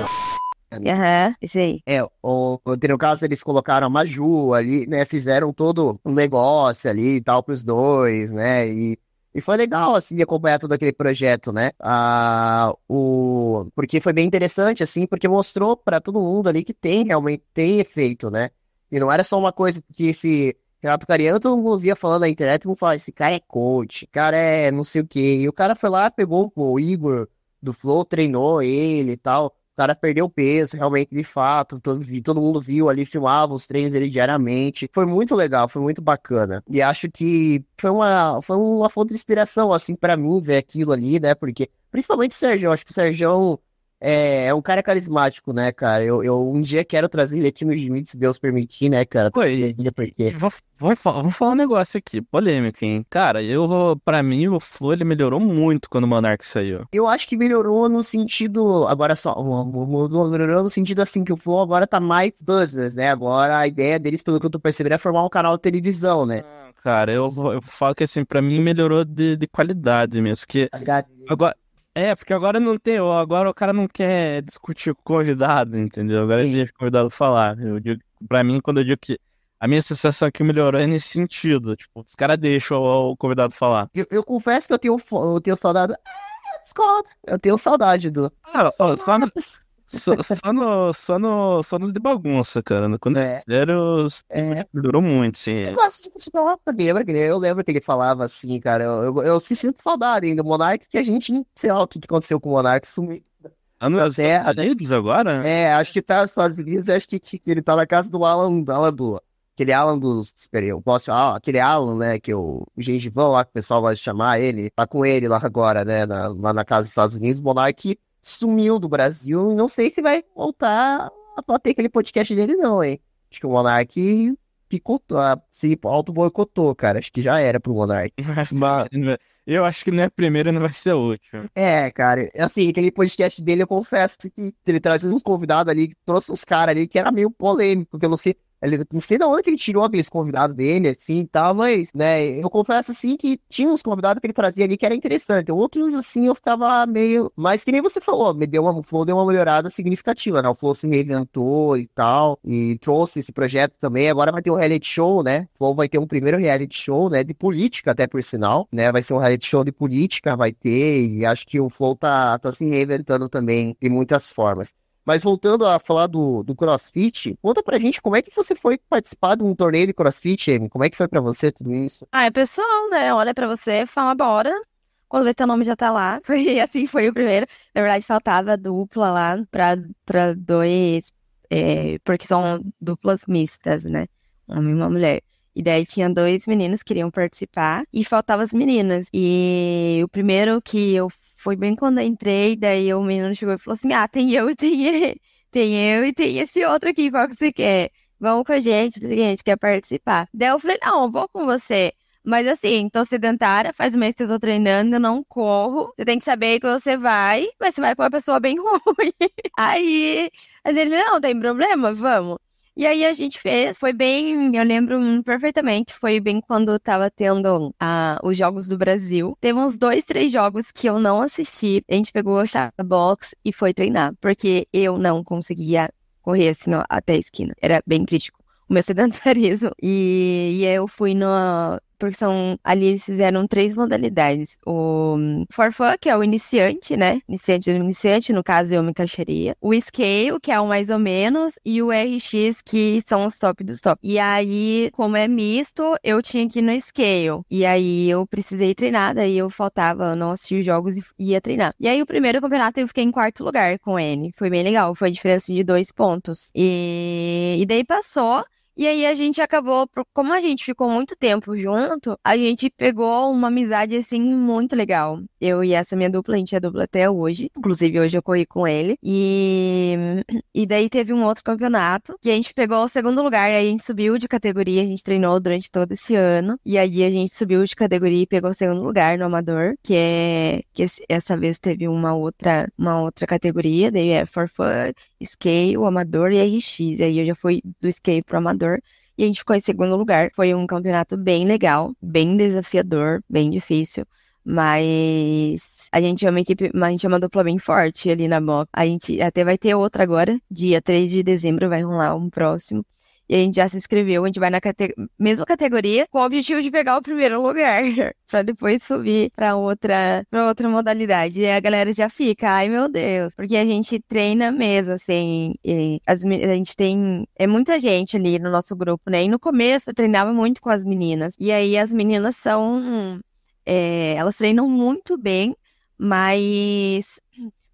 S4: Aham, esse aí.
S2: É, o, o- no caso eles colocaram a Maju ali, né? Fizeram todo um negócio ali e tal pros dois, né? E, e foi legal, assim, acompanhar todo aquele projeto, né? Ah, o, porque foi bem interessante, assim, porque mostrou pra todo mundo ali que tem, realmente tem efeito, né? E não era só uma coisa que esse Renato Cariano, todo mundo via falando na internet, todo mundo falava, esse cara é coach, cara é não sei o quê. E o cara foi lá, pegou o Igor do Flow, treinou ele e tal. O cara perdeu peso, realmente, de fato. Todo, todo mundo viu ali, filmava os treinos dele diariamente. Foi muito legal, foi muito bacana. E acho que foi uma, foi uma fonte de inspiração, assim, pra mim, ver aquilo ali, né? Porque, principalmente o Sérgio, acho que o Sérgio é, é um cara carismático, né, cara? Eu, eu um dia quero trazer ele aqui no Jimmy, se Deus permitir, né, cara? Ele, porque
S3: vamos, falar, vamos falar um negócio aqui, polêmico, hein? Cara, eu, pra mim, o Flow, ele melhorou muito quando o Monark saiu.
S2: Eu acho que melhorou no sentido. Agora só. Melhorou no sentido assim que o Flow agora tá mais business, né? Agora a ideia deles, pelo que eu tô percebendo, é formar um canal de televisão, né?
S3: Ah, Cara, eu, eu falo que assim, pra mim melhorou de, de qualidade mesmo, porque agora, é, porque agora não tem, agora o cara não quer discutir com o convidado, entendeu? Agora ele deixa o convidado falar. Eu digo, pra mim, quando eu digo que a minha sensação é que melhorou é nesse sentido, tipo, os caras deixam o, o convidado falar.
S2: Eu, eu confesso que eu tenho, eu tenho saudade. É, discordo. Eu tenho saudade do.
S3: Ah, ó, só, no, só, só no, só no, só nos de bagunça, cara. Quando
S2: É,
S3: era os,
S2: é.
S3: melhorou muito, sim.
S2: Eu gosto de futebol, que- eu lembro que ele falava assim, cara. Eu, eu, eu sinto saudade ainda do Monark, que a gente, sei lá o que aconteceu com o Monark, sumiu.
S3: Ah, nos
S2: Até-
S3: Estados Unidos agora?
S2: É, acho que tá nos Estados Unidos, acho que, que ele tá na casa do Alan, Alan do. Aquele Alan dos. Peraí, eu posso. Ah, aquele Alan, né? Que o, o gengivão lá, que o pessoal vai chamar ele. Tá com ele lá agora, né? Na, lá na casa dos Estados Unidos. O Monark sumiu do Brasil e não sei se vai voltar a bater aquele podcast dele, não, hein? Acho que o Monark picotou, se auto-boicotou, cara. Acho que já era pro Monark.
S3: Mas eu acho que não é a primeira não vai ser a última.
S2: É, cara, assim, aquele podcast dele, eu confesso que ele trazia uns convidados ali, trouxe uns caras ali que era meio polêmico, que eu não sei, ele, não sei da onde que ele tirou aqueles convidados dele, assim, e tal, mas, né, eu confesso, assim, que tinha uns convidados que ele trazia ali que era interessante, outros, assim, eu ficava meio, mas que nem você falou, me deu uma, o Flow deu uma melhorada significativa, né, o Flow se reinventou e tal, e trouxe esse projeto também, agora vai ter um reality show, né, o Flow vai ter um primeiro reality show, né, de política até por sinal, né, vai ser um reality show de política, vai ter, e acho que o Flow tá, tá se reinventando também de muitas formas. Mas voltando a falar do, do CrossFit, conta pra gente como é que você foi participar de um torneio de CrossFit, Amy? Como é que foi pra você tudo isso?
S4: Ah, é pessoal, né? Olha pra você, fala bora. Quando vê teu nome já tá lá. Foi assim, foi o primeiro. Na verdade, faltava dupla lá pra, pra dois é, porque são duplas mistas, né? Homem e uma mulher. E daí tinha dois meninos que queriam participar e faltavam as meninas. E o primeiro que eu foi bem quando eu entrei, daí o menino chegou e falou assim: Ah, tem eu e tem ele. Tem eu e tem esse outro aqui, qual que você quer? Vamos com a gente, a gente quer participar. Daí eu falei, não, eu vou com você. Mas assim, tô sedentária, faz um mês que eu tô treinando, eu não corro. Você tem que saber que você vai, mas você vai com uma pessoa bem ruim. Aí, ele, não, tem problema, vamos. E aí a gente fez, foi bem, eu lembro perfeitamente, foi bem quando tava tendo ah, os Jogos do Brasil. Teve uns dois, três jogos que eu não assisti. A gente pegou a box e foi treinar, porque eu não conseguia correr assim ó, até a esquina. Era bem crítico o meu sedentarismo. E, e eu fui no, porque são ali eles fizeram três modalidades. O Forfun, que é o iniciante, né? Iniciante do iniciante, no caso eu me encaixaria. O Scale, que é o mais ou menos, e o RX, que são os top dos top. E aí, como é misto, eu tinha que ir no Scale. E aí eu precisei treinar, daí eu faltava, não assistir os jogos e ia treinar. E aí o primeiro campeonato eu fiquei em quarto lugar com ele. Foi bem legal, foi a diferença de dois pontos. E, e daí passou. E aí a gente acabou, como a gente ficou muito tempo junto, a gente pegou uma amizade assim muito legal. Eu e essa minha dupla, a gente é dupla até hoje. Inclusive hoje eu corri com ele. E e daí teve um outro campeonato que a gente pegou o segundo lugar, aí a gente subiu de categoria, a gente treinou durante todo esse ano. E aí a gente subiu de categoria e pegou o segundo lugar no amador, que é que essa vez teve uma outra uma outra categoria, daí é for fun, scale, amador e RX. Aí eu já fui do scale pro amador e a gente ficou em segundo lugar. Foi um campeonato bem legal, bem desafiador, bem difícil. Mas a gente é uma equipe, a gente é uma dupla bem forte ali na box. A gente até vai ter outra agora, dia 3 de dezembro vai rolar um próximo. E a gente já se inscreveu, a gente vai na cate mesma categoria com o objetivo de pegar o primeiro lugar, para depois subir para outra para outra modalidade. E a galera já fica, ai meu Deus, porque a gente treina mesmo assim, as, a gente tem é muita gente ali no nosso grupo, né? E no começo eu treinava muito com as meninas. E aí as meninas são é, elas treinam muito bem, mas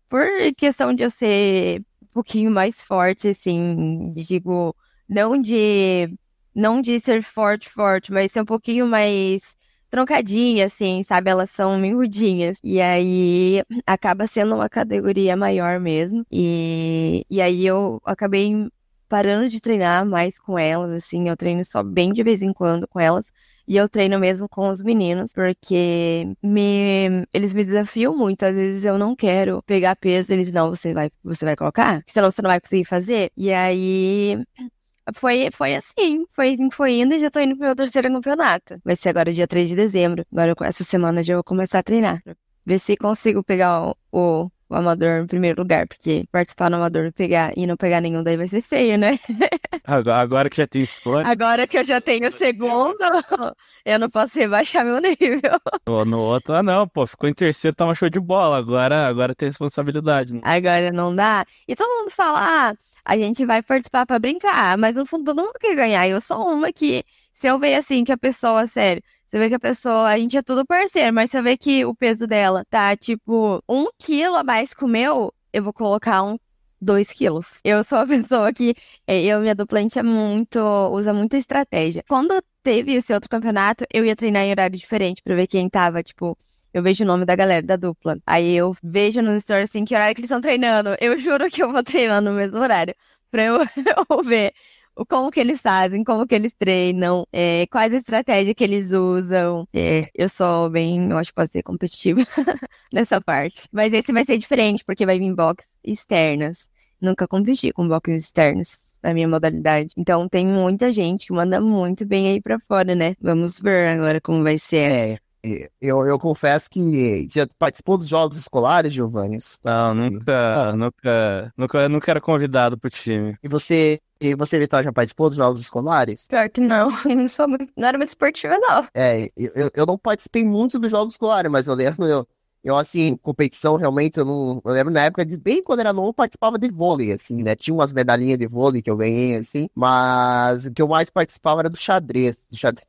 S4: por questão de eu ser um pouquinho mais forte, assim, digo, não de não de ser forte, forte, mas ser um pouquinho mais troncadinha, assim, sabe? Elas são miudinhas. E aí acaba sendo uma categoria maior mesmo. E, e aí eu acabei parando de treinar mais com elas, assim. Eu treino só bem de vez em quando com elas. E eu treino mesmo com os meninos, porque me, eles me desafiam muito. Às vezes eu não quero pegar peso, eles não, você vai, você vai colocar? Senão você não vai conseguir fazer. E aí foi, foi assim, foi foi indo e já tô indo pro meu terceiro campeonato. Vai ser agora dia 3 de dezembro. Agora, essa semana já vou começar a treinar. Ver se consigo pegar o, o, o amador em primeiro lugar, porque participar no amador pegar, e não pegar nenhum daí vai ser feio, né?
S3: Agora, agora que já tem escolha.
S4: Agora que eu já tenho o segundo, eu não posso rebaixar meu nível.
S3: No, no outro, ah, não, pô, ficou em terceiro, tava show de bola. Agora, agora tem responsabilidade. Né?
S4: Agora não dá. E todo mundo fala, ah, a gente vai participar para brincar, mas no fundo todo mundo quer ganhar. Eu sou uma que, se eu ver assim que a pessoa, sério, você vê que a pessoa, a gente é tudo parceiro, mas você vê que o peso dela tá tipo um quilo a mais que o meu, eu vou colocar um 2 quilos. Eu sou a pessoa que é, eu minha dupla é muito, usa muita estratégia. Quando teve esse outro campeonato, eu ia treinar em horário diferente para ver quem tava, tipo, eu vejo o nome da galera da dupla. Aí eu vejo no story assim que horário que eles estão treinando. Eu juro que eu vou treinar no mesmo horário. Pra eu, ver como que eles fazem, como que eles treinam, é, quais estratégias que eles usam. É, eu sou bem, eu acho que pode ser competitiva nessa parte. Mas esse vai ser diferente, porque vai vir box externas. Nunca competi com boxes externos na minha modalidade. Então tem muita gente que manda muito bem aí pra fora, né? Vamos ver agora como vai ser.
S2: É, eu, eu confesso que já participou dos jogos escolares, Giovanni?
S3: Não, nunca, ah. nunca, nunca, nunca era convidado pro time.
S2: E você, e você, Vitória, já participou dos jogos escolares?
S5: Pior que não, eu não sou muito, não era muito esportiva, não.
S2: É, eu, eu não participei muito dos jogos escolares, mas eu lembro, eu, eu assim, competição, realmente, eu não. Eu lembro na época, bem quando era novo, eu participava de vôlei, assim, né? Tinha umas medalhinhas de vôlei que eu ganhei, assim, mas o que eu mais participava era do xadrez. Do xadrez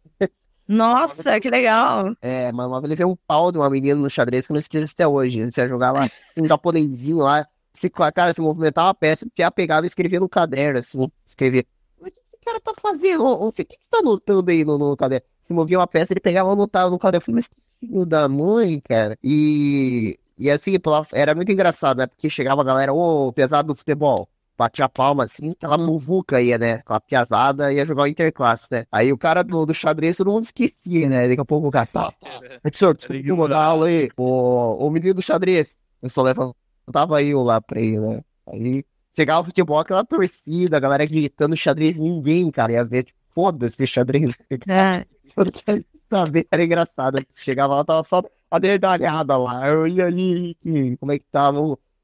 S5: nossa, que legal.
S2: É, mas uma vez levei um pau de uma menina no xadrez que eu não esqueço até hoje. Você ia jogar lá, um japonesinho lá, se, cara, se movimentava a peça, porque ela pegava e escrevia no caderno, assim, escrevia. O que esse cara tá fazendo? Ô, Fê, O que que você tá anotando aí no, no caderno? Se movia uma peça, ele pegava e anotava no caderno. Eu falei, mas que filho da mãe, cara. E, e assim, era muito engraçado, né? Porque chegava a galera, ô, pesado do futebol. Batia a palma assim, aquela muvuca ia, né? Aquela piazada ia jogar o interclasse, né? Aí o cara do, do xadrez todo mundo esquecia, né? Daqui a pouco o cara, tá, tá. Professor, desculpa, aula aí. O, o menino do xadrez. Eu só levantava eu lá pra ele, né? Aí chegava o futebol, aquela torcida, a galera gritando xadrez, ninguém, cara, ia ver, tipo, foda-se xadrez.
S4: Ah,
S2: Eu não quero saber, era engraçado. Chegava lá, tava só a dedalhada lá. Eu ia ali, como é que tava?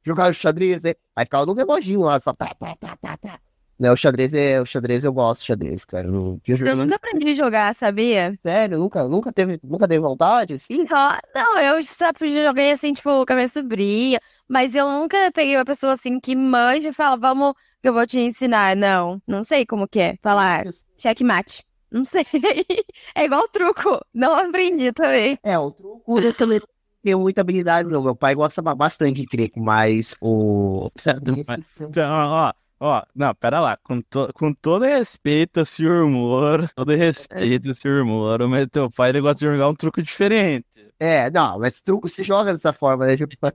S2: Jogar o xadrez, né? Aí ficava no reloginho lá, só tá, tá, tá, tá, tá. Né, o xadrez é, o xadrez eu gosto xadrez, cara. Eu, não- eu
S4: eu nunca aprendi a jogar, sabia?
S2: Sério, nunca, nunca teve, nunca teve vontade, assim?
S4: Só, não, eu só joguei assim, tipo, com a minha sobrinha, mas eu nunca peguei uma pessoa assim que manja e fala, vamos, que eu vou te ensinar. Não, não sei como que é. Falar checkmate. Não sei. É igual truco. Não aprendi também.
S2: É, o truco eu também tenho muita habilidade, não. Meu pai gosta ba- bastante de treco, mas o.
S3: Então, ó, ó, não, pera lá, com, to, com todo respeito ao senhor Moro, todo respeito ao senhor Moro, mas teu pai ele gosta de jogar um truco diferente.
S2: É, não, mas truco se joga dessa forma, né? Tipo,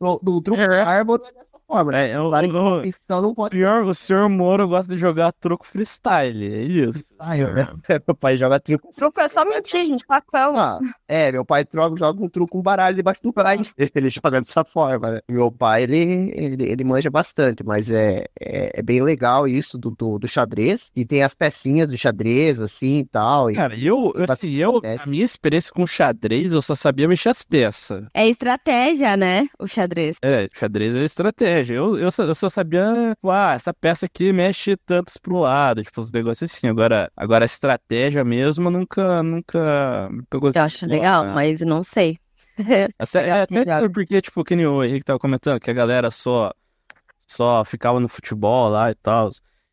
S2: no, no truco
S4: Uhum.
S2: árvore é dessa forma, né?
S3: É, o,
S2: Claro que competição não pode
S3: pior, o senhor Moro gosta de jogar truco freestyle, é isso.
S2: Ai, eu- meu pai joga truco.
S5: Truco é só mentir, gente. Facão.
S2: Ah, é, meu pai troca, joga um truco, um baralho debaixo do braço. Ele joga dessa forma, né? Meu pai, ele, ele, ele manja bastante, mas é, é, é bem legal isso do, do, do xadrez. E tem as pecinhas do xadrez, assim e tal. E,
S3: Cara, eu,
S2: Tem
S3: assim, eu, a minha experiência com xadrez, eu só sabia mexer as peças.
S4: É estratégia, né? O xadrez.
S3: É, xadrez é estratégia. Eu, eu, só, eu só sabia, tipo, ah, essa peça aqui mexe tantos pro lado, tipo, os negócios assim. Agora, agora a estratégia mesmo nunca, nunca me pegou.
S4: Eu acho legal,
S3: Ah.
S4: mas não sei.
S3: Essa, é, até porque, tipo, que nem o Henrique tava comentando, que a galera só, só ficava no futebol lá e tal.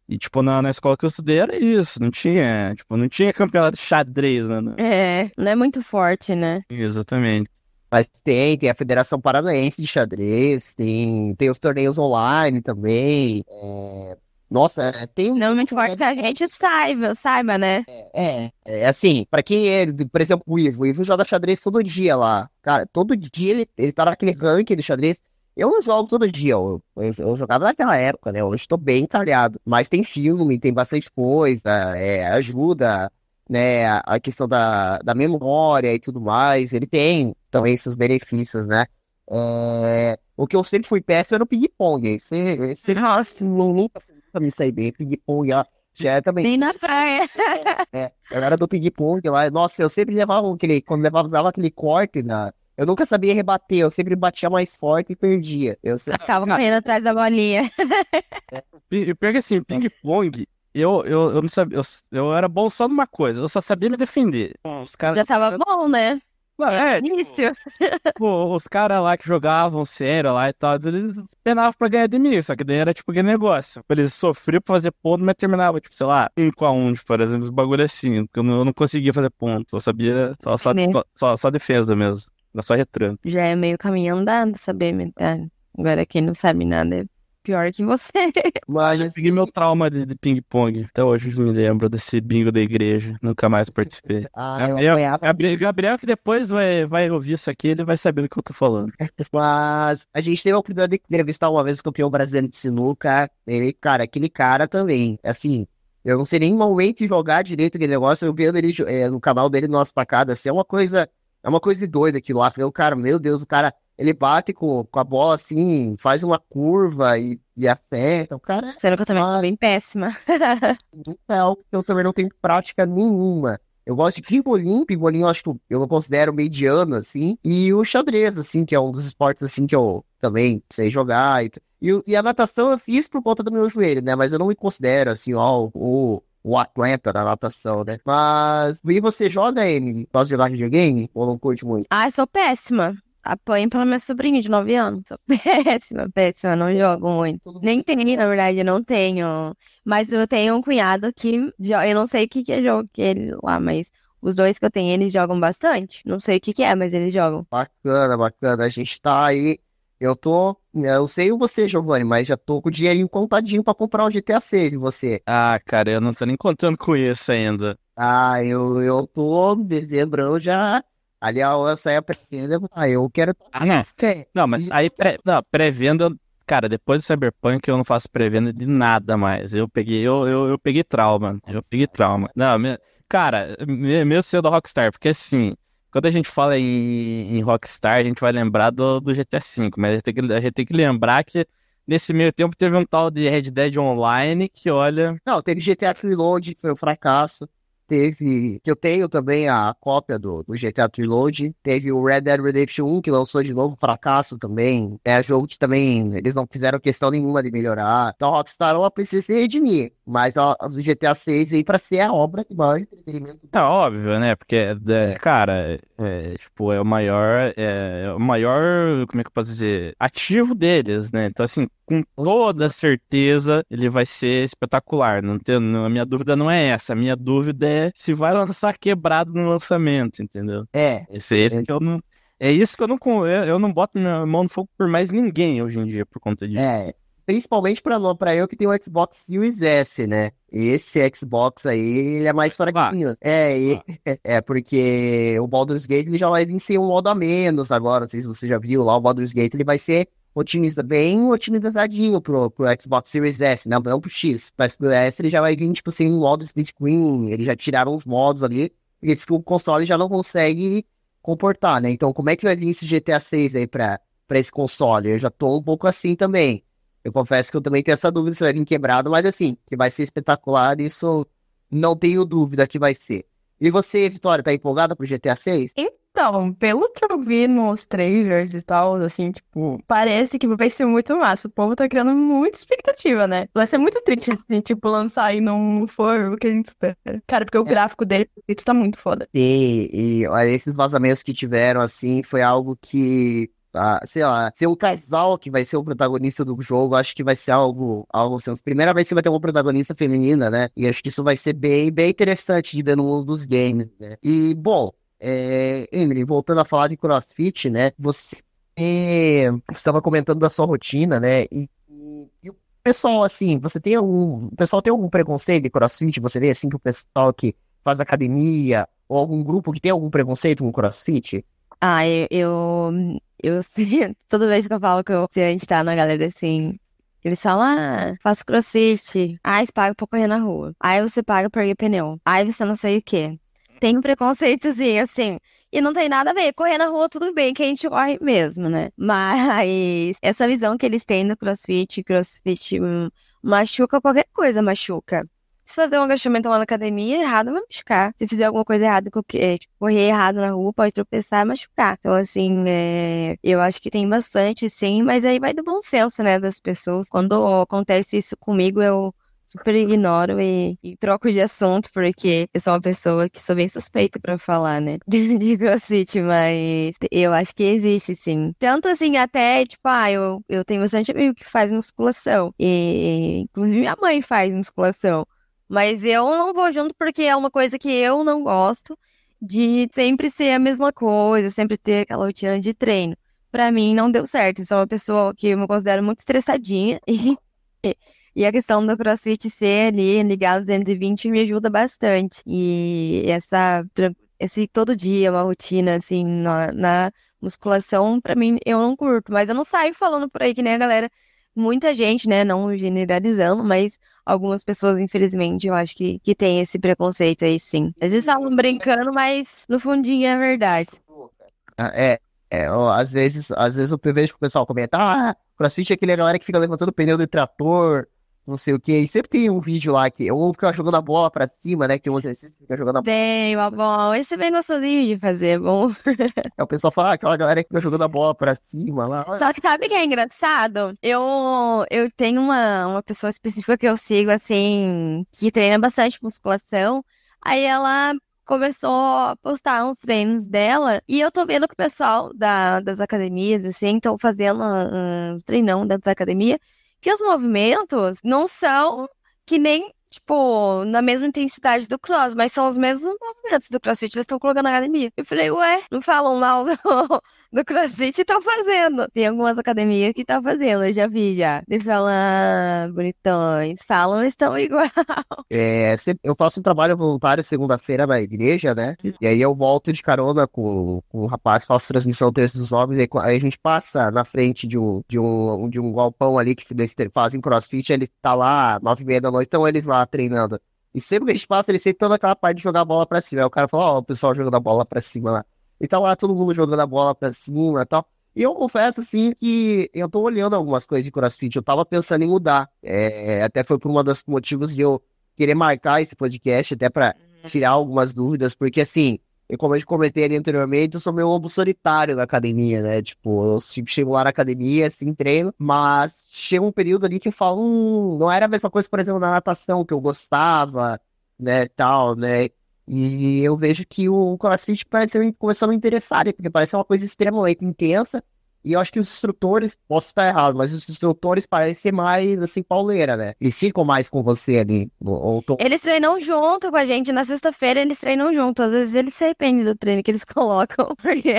S3: E, tipo, na, na escola que eu estudei era isso, não tinha, tipo, não tinha campeonato de xadrez, né? né?
S4: É, não é muito forte, né?
S3: Exatamente.
S2: Mas tem, tem a Federação Paranaense de Xadrez, tem, tem os torneios online também. é, Nossa, é, tem um.
S4: Não é muito forte que a gente saiba, saiba, né?
S2: É, é assim, pra quem é, por exemplo, o Ivo, o Ivo joga xadrez todo dia lá. Cara, todo dia ele, ele tá naquele ranking do xadrez. Eu não jogo todo dia, eu, eu, eu jogava naquela época, né? Hoje tô bem entalhado. Mas tem filme, tem bastante coisa, é, ajuda, né? A, questão da, da memória e tudo mais. Ele tem também seus benefícios, né? É, o que eu sempre fui péssimo era o ping-pong. Esse, esse
S4: Nossa,
S2: nu- nunca, nunca me saí bem. Ping-pong lá já é também.
S4: nem na praia.
S2: É, eu era do ping-pong lá. Nossa, eu sempre levava aquele. Quando levava dava aquele corte na. Eu nunca sabia rebater, eu sempre batia mais forte e perdia. Eu se-
S4: Tava correndo atrás da bolinha.
S3: E pior que assim, ping-pong, eu, eu, eu não sabia, eu, eu era bom só numa coisa, eu só sabia me defender. Os caras.
S4: Já tava bom, né?
S3: Não, é, tipo,
S4: Início.
S3: pô, os caras lá que jogavam sério lá e tal, eles penavam pra ganhar de mim, só que daí era tipo aquele negócio. Eles sofriam pra fazer ponto, mas terminava, tipo, sei lá, 5 a 1 por exemplo, os bagulho assim, porque eu não, eu não conseguia fazer ponto, só sabia, só, só,
S4: Né.
S3: só, só, só defesa mesmo, só retranco.
S4: Já é meio caminho andado saber. Agora quem não sabe nada é pior que você.
S2: Mas
S3: Eu peguei meu trauma de, de ping-pong, até hoje eu me lembro desse bingo da igreja, nunca mais participei.
S2: ah,
S3: Gabriel. Gabriel, Gabriel que depois vai, vai ouvir isso aqui, ele vai saber do que eu tô falando.
S2: Mas a gente teve a oportunidade de entrevistar uma vez o campeão brasileiro de sinuca. Ele, cara, aquele cara também. Assim, eu não sei nem momento jogar direito aquele negócio. Eu vendo ele é, no canal dele, nossa tacada, assim, é uma coisa. É uma coisa de doida aquilo lá. Falei, o cara, meu Deus, o cara, ele bate com, com a bola assim, faz uma curva e, e acerta. O cara
S4: Sendo que eu também
S2: Ah.
S4: sou bem péssima.
S2: é algo que eu também não tenho prática nenhuma. Eu gosto de pimbolim, pimbolim eu acho que eu eu considero mediano, assim, e o xadrez, assim, que é um dos esportes, assim, que eu também sei jogar. E, e, e a natação eu fiz por conta do meu joelho, né, mas eu não me considero, assim, ó, o, o atleta da natação, né. Mas, e você joga, Emily? Gosta de jogar videogame? Ou não curte muito?
S4: Ai, sou péssima. Apanho pela minha sobrinha de 9 anos. Sou péssima, péssima. Não jogo muito. Nem tenho, na verdade, eu não tenho. Mas eu tenho um cunhado que eu não sei o que que é jogo que ele lá, mas os dois que eu tenho, eles jogam bastante. Não sei o que que é, mas eles jogam.
S2: Bacana, bacana. A gente tá aí Eu tô. Eu sei você, Giovanni, mas já tô com o dinheirinho contadinho pra comprar o GTA 6 e você.
S3: Ah, cara, eu não tô nem contando com isso ainda.
S2: Ah, eu, eu tô dezembro já. Ali a hora sai a pré-venda. Ah, eu quero.
S3: Ah, não. Não, mas aí pré, não, pré-venda, cara, depois do Cyberpunk eu não faço pré-venda de nada mais. Eu peguei, eu, eu, eu peguei trauma. Eu peguei trauma. Não, me- cara, me- meu seu da Rockstar, porque assim, quando a gente fala em, em Rockstar, a gente vai lembrar do, do GTA V, mas a gente, tem que, a gente tem que lembrar que nesse meio tempo teve um tal de Red Dead Online que, olha,
S2: Não, teve GTA Trilogy, que foi um fracasso. Teve. Que eu tenho também a cópia do, do GTA Trilogy. Teve o Red Dead Redemption 1, que lançou de novo, fracasso também. É jogo que também eles não fizeram questão nenhuma de melhorar. Então a Rockstar ela precisa se redimir. Mas a, a do GTA 6 aí pra ser a obra de maior entretenimento.
S3: tá óbvio, né? Porque, é, cara, é, tipo, é o maior, é, é o maior, como é que eu posso dizer, ativo deles, né? Então, assim, com toda certeza ele vai ser espetacular. Não tem, não- a minha dúvida não é essa. A minha dúvida é se vai lançar quebrado no lançamento, entendeu?
S2: É,
S3: Esse, esse eu não. É isso que eu não, eu, não boto minha mão no fogo por mais ninguém hoje em dia por conta disso.
S2: É, principalmente pra eu que tenho o Xbox Series S, né? Esse Xbox aí, ele é mais fraquinho. É, e- é, porque o Baldur's Gate ele já vai vir sem um modo a menos agora. Não sei se você já viu lá, o Baldur's Gate ele vai ser otimiza, bem otimizadinho pro, pro Xbox Series S, não, não pro X. Mas pro S ele já vai vir, tipo, sem um modo split screen. Eles já tiraram os modos ali, que o console já não consegue comportar, né? Então, como é que vai vir esse GTA 6 aí pra, pra esse console? Eu já tô um pouco assim também. Eu confesso que eu também tenho essa dúvida se vai vir quebrado, mas assim, que vai ser espetacular, isso não tenho dúvida que vai ser. E você, Vitória, tá empolgada pro GTA 6?
S5: Então, pelo que eu vi nos trailers e tal, assim, tipo, parece que vai ser muito massa. O povo tá criando muita expectativa, né? Vai ser muito triste se, tipo, lançar e não for o que a gente espera. Cara, porque o gráfico dele tá muito foda.
S2: Sim, e olha, esses vazamentos que tiveram, assim, foi algo que, ah, sei lá, ser o casal que vai ser o protagonista do jogo, acho que vai ser algo, algo assim. Primeira vez que vai ter uma protagonista feminina, né? E acho que isso vai ser bem, bem interessante de ver no mundo dos games, né? E, bom, é, Emily, voltando a falar de CrossFit, né? Você estava comentando da sua rotina, né? E, e- e o pessoal, assim, você tem algum, o pessoal tem algum preconceito de CrossFit? Você vê, assim, que o pessoal que faz academia ou algum grupo que tem algum preconceito com CrossFit?
S4: Ah, eu, eu, eu toda vez que eu falo que eu, a gente tá na galera assim, eles falam, ah, faço crossfit, aí você paga pra correr na rua, aí você paga pra erguer pneu, aí você não sei o quê. Tem um preconceitozinho, assim, e não tem nada a ver, correr na rua tudo bem, que a gente corre mesmo, né? Mas essa visão que eles têm do crossfit, crossfit hum, machuca qualquer coisa, machuca. Se fazer um agachamento lá na academia, errado vai machucar. Se fizer alguma coisa errada, qualquer- tipo, correr errado na rua, pode tropeçar e machucar. Então, assim, é, eu acho que tem bastante, sim, mas aí vai do bom senso, né, das pessoas. Quando acontece isso comigo, eu super ignoro e, e troco de assunto, porque eu sou uma pessoa que sou bem suspeita pra falar, né, de, de crossfit, mas eu acho que existe, sim. Tanto assim, até, tipo, ah, eu, eu tenho bastante amigo que faz musculação, e inclusive minha mãe faz musculação. Mas eu não vou junto porque é uma coisa que eu não gosto de sempre ser a mesma coisa, sempre ter aquela rotina de treino. Pra mim não deu certo. Eu sou uma pessoa que eu me considero muito estressadinha e, e, a questão do CrossFit ser ali ligado 220 me ajuda bastante. E essa esse todo dia uma rotina assim na, na musculação pra mim eu não curto, mas eu não saio falando por aí que nem a galera muita gente, né, não generalizando, mas algumas pessoas, infelizmente, eu acho que, que tem esse preconceito aí, sim. Às vezes falam brincando, mas no fundinho é verdade.
S2: Ah, É, é, ó, às vezes, às vezes eu vejo que o pessoal comenta, ah, CrossFit é aquele galera que fica levantando pneu do trator, não sei o que, e sempre tem um vídeo lá que ou fica jogando a bola pra cima, né, que tem um exercício que fica jogando a bola,
S4: Tem, ó, bom, esse é bem gostosinho de fazer, bom.
S2: aí o pessoal fala, ah, aquela galera que fica jogando a bola pra cima lá,
S4: Só que sabe o que é engraçado? Eu, eu tenho uma, uma pessoa específica que eu sigo, assim, que treina bastante musculação. Aí ela começou a postar uns treinos dela. E eu tô vendo que o pessoal da, das academias, assim, estão fazendo um treinão dentro da academia. Que os movimentos não são que nem, tipo, na mesma intensidade do cross, mas são os mesmos movimentos do crossfit, eles estão colocando na academia. Eu falei, ué, não falam mal do, do crossfit e estão fazendo. Tem algumas academias que estão fazendo, eu já vi já. Eles falam, ah, bonitões, falam, estão igual.
S2: É, eu faço um trabalho voluntário segunda-feira na igreja, né? E aí eu volto de carona com, com o rapaz, faço transmissão terça dos homens, aí, aí a gente passa na frente de um, de um, de um galpão ali que eles fazem crossfit, ele tá lá, nove e meia da noite, estão eles lá treinando. E sempre que a gente passa, eles sempre estão naquela parte de jogar a bola pra cima. Aí o cara fala, ó, o pessoal jogando a bola pra cima lá. E tá lá todo mundo jogando a bola pra cima e tal. E eu confesso, assim, que eu tô olhando algumas coisas de crossfit. Eu tava pensando em mudar. É, até foi por um dos motivos de eu querer marcar esse podcast, até pra tirar algumas dúvidas, porque assim, eu, como eu te comentei ali anteriormente, eu sou meio lobo solitário na academia, né? Tipo, eu chego lá na academia, assim, treino, mas chega um período ali que eu falo, hum, não era a mesma coisa, por exemplo, na natação, que eu gostava, né, tal, né? E eu vejo que o CrossFit parece começou a me interessar, né? porque parece uma coisa extremamente intensa. E eu acho que os instrutores, posso estar errado, mas os instrutores parecem ser mais, assim, pauleira, né? Eles ficam mais com você ali. Ou, tô-
S4: Eles treinam junto com a gente. Na sexta-feira eles treinam junto. Às vezes eles se arrependem do treino que eles colocam, porque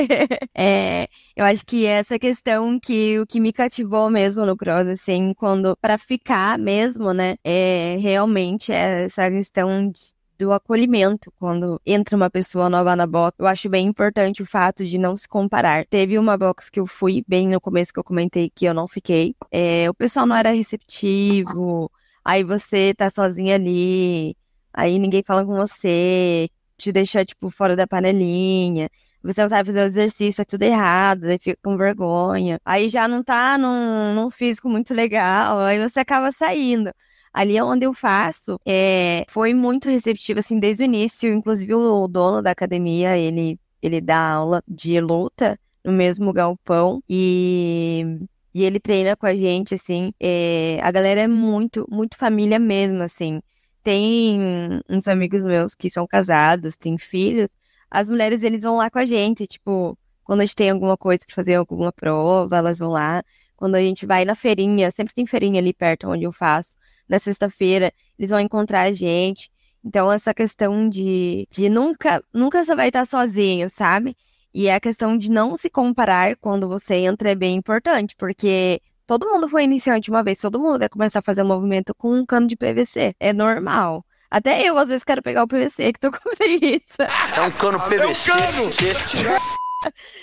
S4: é, eu acho que essa questão que o que me cativou mesmo no cross, assim, quando para ficar mesmo, né, é realmente essa questão de- do acolhimento quando entra uma pessoa nova na box. Eu acho bem importante o fato de não se comparar. Teve uma box que eu fui bem no começo que eu comentei que eu não fiquei. É, o pessoal não era receptivo. Aí você tá sozinha ali, aí ninguém fala com você, te deixa, tipo, fora da panelinha. Você não sabe fazer o exercício, faz tudo errado, aí fica com vergonha. Aí já não tá num, num físico muito legal, aí você acaba saindo. Ali onde eu faço, é, foi muito receptivo, assim, desde o início. Inclusive, o dono da academia, ele, ele dá aula de luta no mesmo galpão. E e ele treina com a gente, assim. é, a galera é muito, muito família mesmo, assim. Tem uns amigos meus que são casados, têm filhos. As mulheres, eles vão lá com a gente, tipo, quando a gente tem alguma coisa pra fazer alguma prova, elas vão lá. Quando a gente vai na feirinha, sempre tem feirinha ali perto onde eu faço. Na sexta-feira, eles vão encontrar a gente. Então, essa questão de, de nunca, nunca você vai estar sozinho, sabe? E a questão de não se comparar quando você entra é bem importante, porque todo mundo foi iniciante uma vez, todo mundo vai começar a fazer um movimento com um cano de PVC. É normal. Até eu, às vezes, quero pegar o PVC, que tô com preguiça.
S6: É um cano PVC.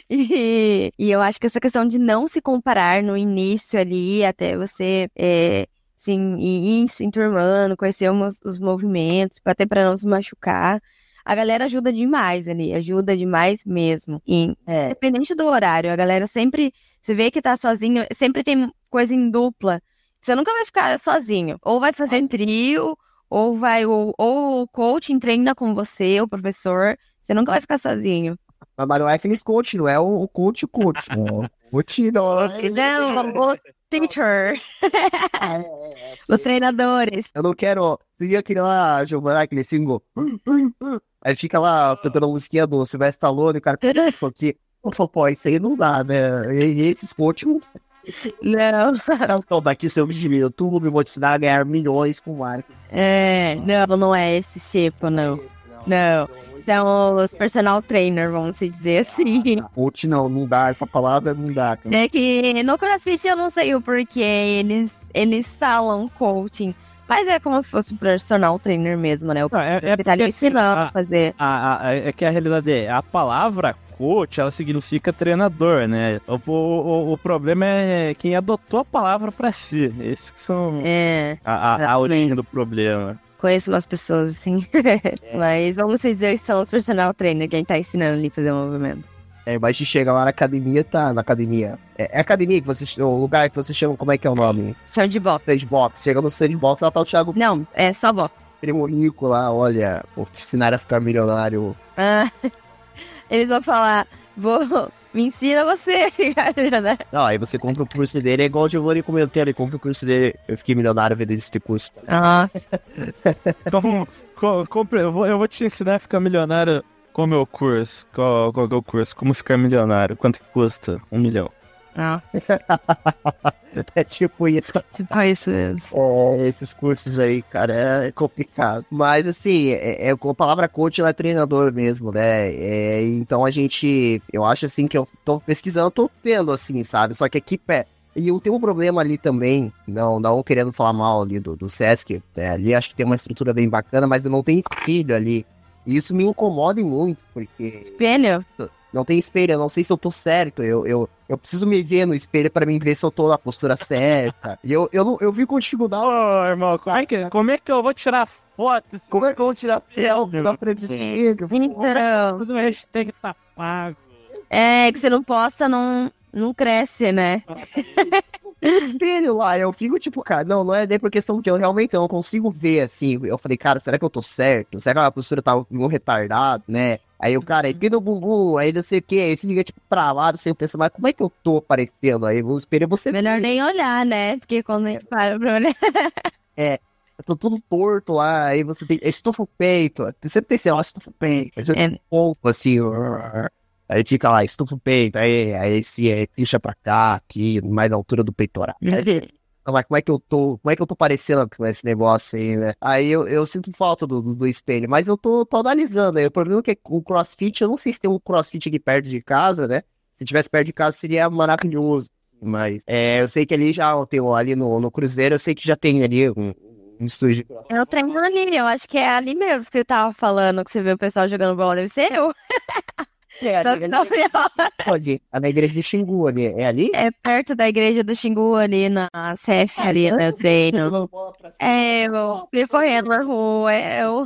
S4: E, e eu acho que essa questão de não se comparar no início ali, até você é, sim, ir se enturmando, conhecer umas- os movimentos, até para não se machucar. A galera ajuda demais ali, ajuda demais mesmo. E
S2: É,
S4: Independente do horário, a galera sempre. Você vê que tá sozinho, sempre tem coisa em dupla. Você nunca vai ficar sozinho. Ou vai fazer em trio, ou vai. Ou, ou o coaching treina com você, o professor. Você nunca vai ficar sozinho.
S2: mas não é aqueles coach, não é o, o coach coach. Não. Coach não. é-
S4: Não, o teacher, os treinadores.
S2: Eu não quero. Viu aquele lá, Giovanna, aquele single? Aí fica lá cantando a musiquinha do Silvestre Stallone, o cara isso aqui. Pô, isso aí não dá, né? E, e esses coach não
S4: Não.
S2: Então, daqui seu vídeo no YouTube, vou te ensinar a ganhar milhões com marketing.
S4: É, não, não é esse tipo, não. Não. São os personal trainer, vamos se dizer assim.
S2: Coach não, não dá, essa palavra não dá. cara.
S4: É que no CrossFit eu não sei o porquê eles, eles falam coaching, mas é como se fosse personal trainer mesmo, né? O
S3: Não, é, é
S4: que tá
S3: porque, assim,
S4: ensinando
S3: a-
S4: a fazer.
S3: A, a- é que a realidade é, a palavra coach, ela significa treinador, né? O, o, o- problema é quem adotou a palavra pra si. Esses que são
S4: É,
S3: a, a- a origem do problema.
S4: Conheço umas pessoas assim. mas vamos dizer que são os personal trainer, quem tá ensinando ali a fazer o movimento.
S2: É, mas se chega lá na academia, tá na academia. É, é academia que você. O lugar que você chama, como é que é o nome?
S4: Chão de boxe.
S2: Sandbox. Chega no sandbox, lá tá o Thiago
S4: Não, é só boxe.
S2: Primo Rico lá, olha, vou te ensinar a ficar milionário.
S4: Ah, eles vão falar, vou, me ensina você né?
S2: Não, aí você compra o curso dele, é igual o Giovanni comentou, ele compra o curso dele, eu fiquei milionário vendendo esse curso.
S4: Ah,
S3: Como, co- compre- eu, vou, eu vou te ensinar a ficar milionário com o meu curso. Qual, qual é o curso? Como ficar milionário? Quanto que custa? Um milhão.
S4: ah.
S2: É tipo isso.
S4: Tipo isso mesmo.
S2: É, esses cursos aí, cara, é complicado. Mas, assim, é, é, a palavra coach ela é treinador mesmo, né? É, então a gente, eu acho assim que eu tô pesquisando, tô vendo, assim, sabe? Só que aqui pé. E eu tenho um problema ali também, não, não querendo falar mal ali do, do Sesc, né? ali acho que tem uma estrutura bem bacana, mas não tem espelho ali. E isso me incomoda muito, porque.
S4: Espelho?
S2: Não tem espelho, eu não sei se eu tô certo. Eu, eu, eu preciso me ver no espelho para mim ver se eu tô na postura certa. E eu, eu, eu vi com dificuldade.
S3: Ô, irmão, como é, que, como é que eu vou tirar foto?
S2: Como é que eu vou tirar selfie da frente dele?
S4: Então,
S3: Tudo hashtag tá pago.
S4: é que você não posta, não, não cresce, né?
S2: Tem espelho lá, eu fico tipo, cara, não, não é nem por questão que eu realmente não consigo ver assim. Eu falei, cara, será que eu tô certo? Será que a postura tá um retardado, né? Aí o cara, aí no bumbum, aí não sei o que, aí se liga tipo travado, você pensa, mas como é que eu tô aparecendo? Aí o espelho você
S4: Melhor nem olhar, né? Porque quando a gente para pra olhar.
S2: Eu tô tudo torto lá, aí você tem. Estufa o peito. Você sempre tem esse negócio, estufa o peito. Aí você
S4: É.
S2: tem um pouco assim. Aí fica lá, estufa o peito. Aí, aí se aí, picha pra cá, aqui, mais na altura do peitoral. Então, Mas como é que eu tô? Como é que eu tô parecendo com esse negócio aí, né? Aí eu, eu sinto falta do, do, do espelho, mas eu tô, tô analisando. Aí, o problema é que o crossfit, eu não sei se tem um crossfit aqui perto de casa, né? Se tivesse perto de casa seria maravilhoso. Mas é, eu sei que ali já tem ali no, no Cruzeiro, eu sei que já tem ali um, um estúdio de crossfit.
S4: Eu treino ali, eu acho que é ali mesmo que você tava falando, que você vê o pessoal jogando bola, deve ser eu.
S2: É, ali,
S4: eu.
S2: ali, é na igreja de Xingu ali. É ali?
S4: É perto da igreja do Xingu, ali na CF Arena, eu treino. É, eu fui correndo na rua, é eu.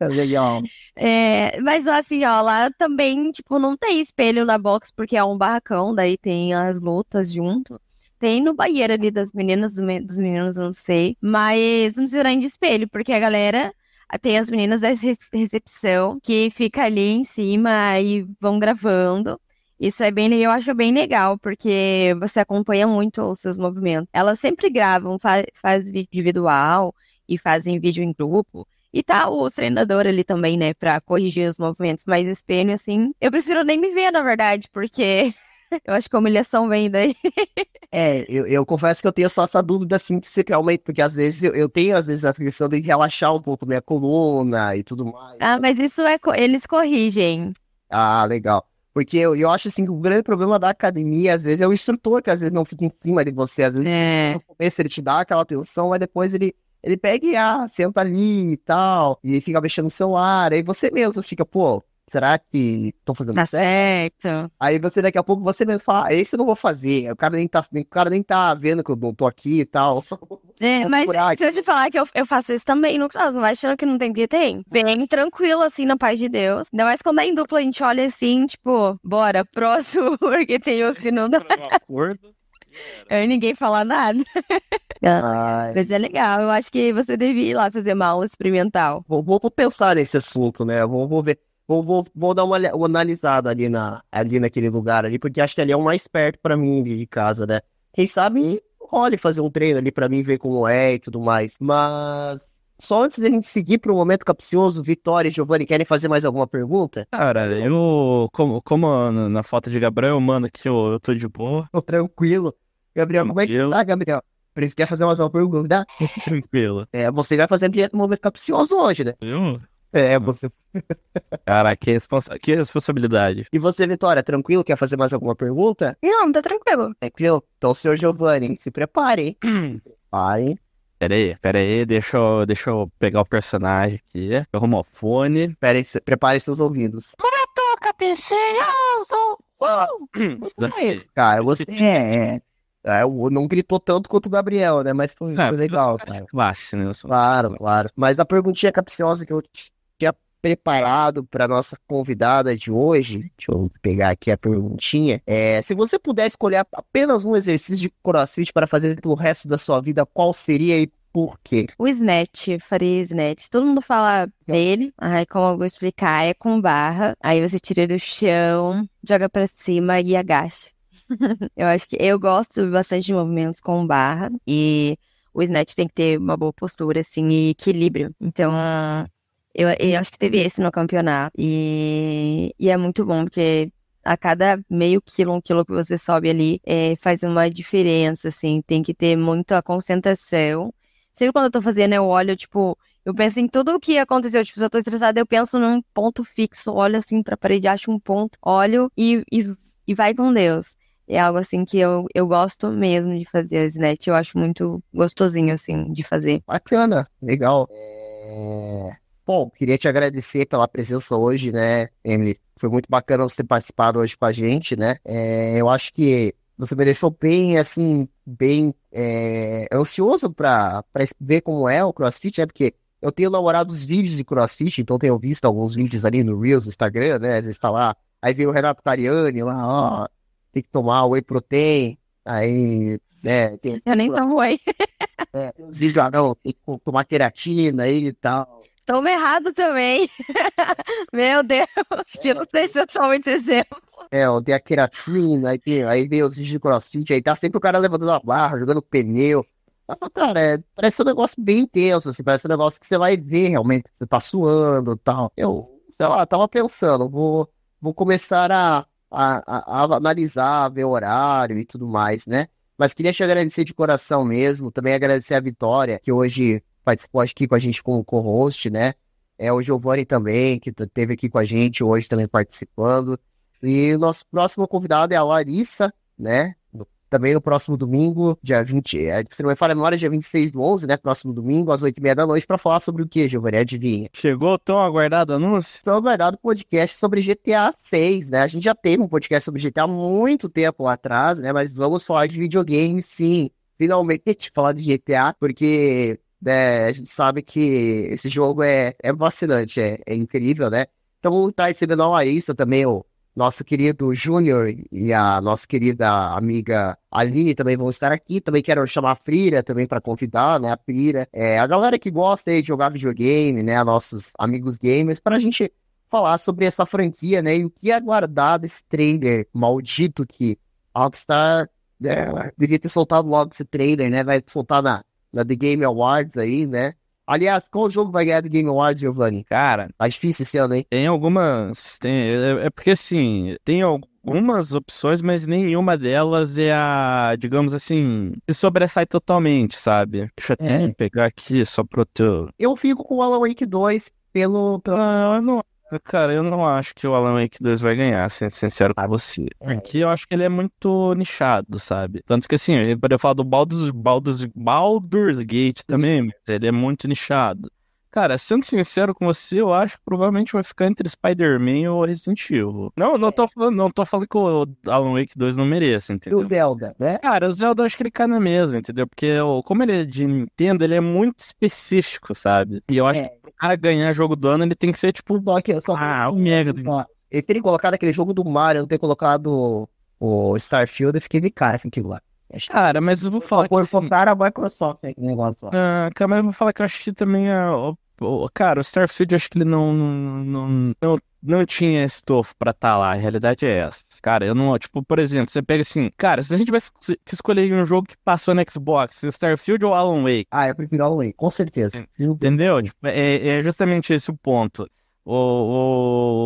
S2: É legal.
S4: É, mas assim, ó, lá também, tipo, não tem espelho na box porque é um barracão, daí tem as lutas junto. Tem no banheiro ali das meninas, do me- dos meninos, não sei. Mas não precisa nem de espelho, porque a galera tem as meninas da rece- recepção que fica ali em cima e vão gravando. Isso é bem, eu acho bem legal, porque você acompanha muito os seus movimentos. Elas sempre gravam, fa faz vídeo individual e fazem vídeo em grupo. E tá o treinador ali também, né, pra corrigir os movimentos. Mas espelho, assim, eu prefiro nem me ver, na verdade, porque eu acho que a humilhação vem daí.
S2: É, eu, eu confesso que eu tenho só essa dúvida assim que você realmente, porque às vezes eu, eu tenho às vezes a questão de relaxar um pouco minha coluna e tudo mais.
S4: Ah, mas isso é, eles corrigem.
S2: Ah, legal. Porque eu, eu acho assim que o grande problema da academia, às vezes, é o instrutor, que às vezes não fica em cima de você. Às vezes,
S4: É.
S2: no começo ele te dá aquela atenção, mas depois ele, ele pega e ah, senta ali e tal, e fica mexendo no celular. Aí você mesmo fica, pô, será que tô fazendo
S4: Tá
S2: certo? Aí você daqui a pouco você mesmo fala, ah, esse eu não vou fazer. O cara nem tá, o cara nem tá vendo que eu não tô aqui e tal.
S4: É, mas se eu te falar que eu, eu faço isso também no caso, não vai achando que não tem porque tem. Bem tranquilo, assim, na paz de Deus. Ainda mais quando é em dupla, a gente olha assim, tipo, bora, próximo, porque tem outros que não dá.
S3: Acordo.
S4: Aí ninguém fala nada.
S2: Ai,
S4: Mas é legal, eu acho que você devia ir lá fazer uma aula experimental.
S2: vou, vou, vou pensar nesse assunto, né? Vou, vou ver. Vou, vou, vou dar uma, uma analisada ali, na, ali naquele lugar ali, porque acho que ali é o mais perto pra mim de casa, né? Quem sabe olhe fazer um treino ali pra mim ver como é e tudo mais. Mas só antes da gente seguir pro momento capcioso, Vitória e Giovanni querem fazer mais alguma pergunta?
S3: Cara, eu, como, como na foto de Gabriel, mano, que eu, eu tô de boa,
S2: Tô tranquilo. Gabriel, como é que tá, Gabriel? Você quer fazer mais uma pergunta?
S3: tranquilo.
S2: É, você vai fazer direto no momento capcioso hoje, né?
S3: Viu?
S2: É, você.
S3: Cara, que, responsa que responsabilidade.
S2: E você, Vitória, tranquilo? Quer fazer mais alguma pergunta?
S5: Não, tá tranquilo.
S2: Tranquilo? Então, senhor Giovanni, se prepare, hein? Prepare.
S3: Pera aí, pera aí, deixa eu, deixa eu pegar o personagem aqui, arrumar o fone.
S2: Pare, prepare seus ouvidos. É isso, cara. Você é, é. É, eu não gritou tanto quanto o Gabriel, né? Mas foi,
S3: Ah,
S2: foi legal, cara.
S3: Classe, né? eu
S2: Claro, claro. Mas a perguntinha capciosa que eu tinha preparado para nossa convidada de hoje, deixa eu pegar aqui a perguntinha, é, se você puder escolher apenas um exercício de CrossFit para fazer pelo resto da sua vida, qual seria e por quê?
S4: O snatch, faria snatch. Todo mundo fala dele. Aí, como eu vou explicar, é com barra. Aí você tira do chão, joga pra cima e agacha. eu acho que eu gosto bastante de movimentos com barra. E o snatch tem que ter uma boa postura, assim, e equilíbrio. Então, eu, eu acho que teve esse no campeonato. E, e é muito bom, porque a cada meio quilo, um quilo que você sobe ali, é, faz uma diferença, assim. Tem que ter muita concentração. Sempre quando eu tô fazendo, eu olho, tipo, eu penso em tudo o que aconteceu. Tipo, se eu tô estressada, eu penso num ponto fixo, olho assim pra parede, acho um ponto, olho e, e, e vai com Deus. É algo assim que eu, eu gosto mesmo de fazer o Snatch. Eu acho muito gostosinho, assim, de fazer.
S2: Bacana, legal. É... Bom, queria te agradecer pela presença hoje, né, Emily? Foi muito bacana você ter participado hoje com a gente, né? É, eu acho que você me deixou bem, assim, bem é, ansioso para ver como é o CrossFit, né? Porque eu tenho namorado os vídeos de CrossFit, então tenho visto alguns vídeos ali no Reels, no Instagram, né? Às vezes tá lá, aí vem o Renato Cariani lá, ó, tem que tomar whey protein, aí, né? Tem,
S4: eu nem tomo whey.
S2: É, tem os vídeos, ah, não, tem que tomar queratina aí e tal.
S4: Tomo errado também. Meu Deus, eu não sei se eu exemplo.
S2: É, tem a queratina, aí, tem, aí vem os de crossfit, aí tá sempre o cara levantando a barra, jogando pneu. Mas, cara, é, parece um negócio bem intenso, assim, parece um negócio que você vai ver realmente, que você tá suando e tal. Eu, sei lá, tava pensando, vou, vou começar a, a, a, analisar, ver horário e tudo mais, né? Mas queria te agradecer de coração mesmo, também agradecer a Vitória, que hoje participou aqui com a gente como co-host, né? É o Giovanni também, que esteve aqui com a gente hoje também participando. E o nosso próximo convidado é a Larissa, né? Também no próximo domingo, dia 20, é, se não me falha a memória, dia 26 do 11, né? Próximo domingo, às 8h30 da noite, para falar sobre o que, Giovanni? Adivinha?
S3: Chegou o tão aguardado anúncio?
S2: Tão aguardado podcast sobre GTA 6, né? A gente já teve um podcast sobre GTA há muito tempo atrás, né? Mas vamos falar de videogame, sim. Finalmente falar de GTA, porque né, a gente sabe que esse jogo é, é fascinante, é, é incrível, né? Então estar recebendo a Larissa também, o nosso querido Júnior e a nossa querida amiga Aline também vão estar aqui. Também quero chamar a Frira também para convidar, né? A Frira, é, a galera que gosta de jogar videogame, né? Nossos amigos gamers, para a gente falar sobre essa franquia, né? E o que aguardar desse trailer maldito que a Rockstar né, devia ter soltado logo esse trailer, né? Vai soltar na, na The Game Awards aí, né? Aliás, qual jogo vai ganhar do Game Awards, Giovanni?
S3: Cara,
S2: tá difícil esse ano, hein?
S3: Tem algumas. Tem, é, é porque assim, tem algumas opções, mas nenhuma delas é a, digamos assim, se sobressai totalmente, sabe? Deixa eu até é. pegar aqui só pro teu.
S2: Eu fico com o Alan Wake 2 pelo. pelo...
S3: Ah, eu não, Cara, eu não acho que o Alan Wake 2 vai ganhar, sendo sincero com você. Porque eu acho que ele é muito nichado, sabe? Tanto que assim, eu poderia falar do Baldur's, Baldur's, Baldur's Gate também, ele é muito nichado. Cara, sendo sincero com você, eu acho que provavelmente vai ficar entre Spider-Man ou Resident Evil. Não, não tô falando, não tô falando que o Alan Wake 2 não merece, entendeu?
S2: E o Zelda, né?
S3: Cara, o Zelda eu acho que ele cai na mesma, entendeu? Porque como ele é de Nintendo, ele é muito específico, sabe? E eu acho é. que pro cara ganhar jogo do ano, ele tem que ser tipo.
S2: Só que, só ah, o Mega. Ele teria colocado aquele jogo do Mario, não ter colocado o Starfield, eu fiquei de cara com aquilo lá.
S3: Cara, mas eu vou falar.
S2: Por que... focar a Microsoft aquele negócio lá.
S3: Ah, cara, mas eu vou falar que eu acho que também é Cara, o Starfield acho que ele não, não, não, não, não tinha estofo pra estar tá lá. A realidade é essa. Cara, eu não. Tipo, por exemplo, você pega assim. Cara, se a gente tivesse que escolher um jogo que passou no Xbox, Starfield ou Alan Wake?
S2: Ah, eu prefiro Alan Wake, com certeza.
S3: Entendeu? Tipo, é, é justamente esse o ponto. O, o,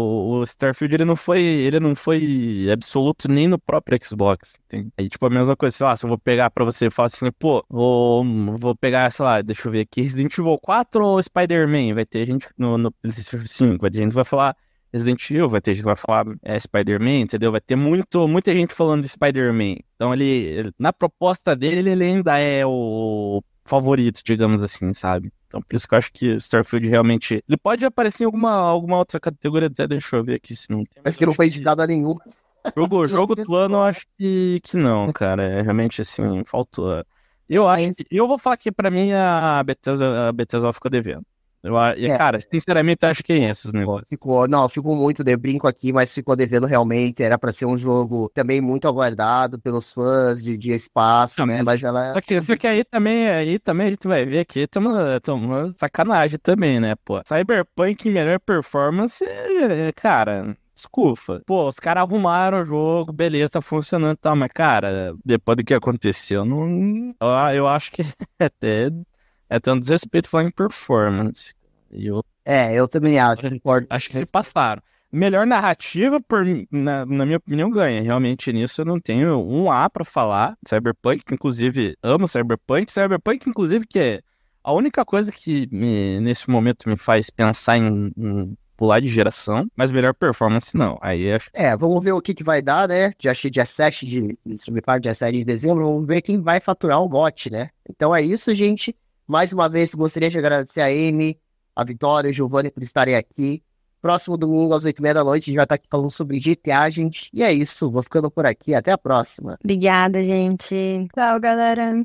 S3: Starfield ele não foi ele não foi absoluto nem no próprio Xbox. Entende? É tipo a mesma coisa, sei lá, se eu vou pegar pra você e falar assim, pô, vou, vou pegar, sei lá, deixa eu ver aqui, Resident Evil 4 ou Spider-Man? Vai ter gente no, no PlayStation 5, vai ter gente que vai falar Resident Evil, vai ter gente que vai falar é, Spider-Man, entendeu? Vai ter muito, muita gente falando de Spider-Man. Então ele, ele, na proposta dele, ele ainda é o favorito, digamos assim, sabe? Então, por isso que eu acho que Starfield realmente. Ele pode aparecer em alguma, alguma outra categoria, até deixa eu ver aqui se não tem.
S2: Mas que não foi editado a nenhum.
S3: Jogo, jogo do ano, eu acho que, que não, cara. É, realmente, assim, faltou. Eu acho. Eu vou falar que pra mim a Bethesda, a Bethesda ficou devendo. Eu, é. Cara, sinceramente, acho que é isso
S2: negócio. Ficou, não, ficou muito, de brinco aqui, mas ficou devendo realmente. Era para ser um jogo também muito aguardado pelos fãs de, de espaço, né? Mas ela.
S3: Só que, só que aí também, aí também a gente vai ver que tem uma, tem uma sacanagem também, né, pô? Cyberpunk melhor performance, é, cara. Desculpa. Pô, os caras arrumaram o jogo, beleza, tá funcionando e tal, mas, cara, depois do que aconteceu, não. Eu acho que até é um desrespeito falar em performance.
S2: Eu, é, eu também acho.
S3: Concordo. Acho que se passaram. Melhor narrativa, por, na, na, minha opinião, ganha. Realmente nisso eu não tenho um A para falar. Cyberpunk, inclusive, amo Cyberpunk. Cyberpunk, inclusive, que é a única coisa que me, nesse momento me faz pensar em, em pular de geração, mas melhor performance não. Aí acho.
S2: É, vamos ver o que, que vai dar, né? Já achei dia 7 de. Subpar dia 7 de dezembro, vamos ver quem vai faturar o GOT, né? Então é isso, gente. Mais uma vez, gostaria de agradecer a Amy, a Vitória e o Giovanni por estarem aqui. Próximo domingo, às 8h30 da noite, a gente vai estar aqui falando sobre GTA, gente. E é isso, vou ficando por aqui. Até a próxima.
S4: Obrigada, gente.
S5: Tchau, galera.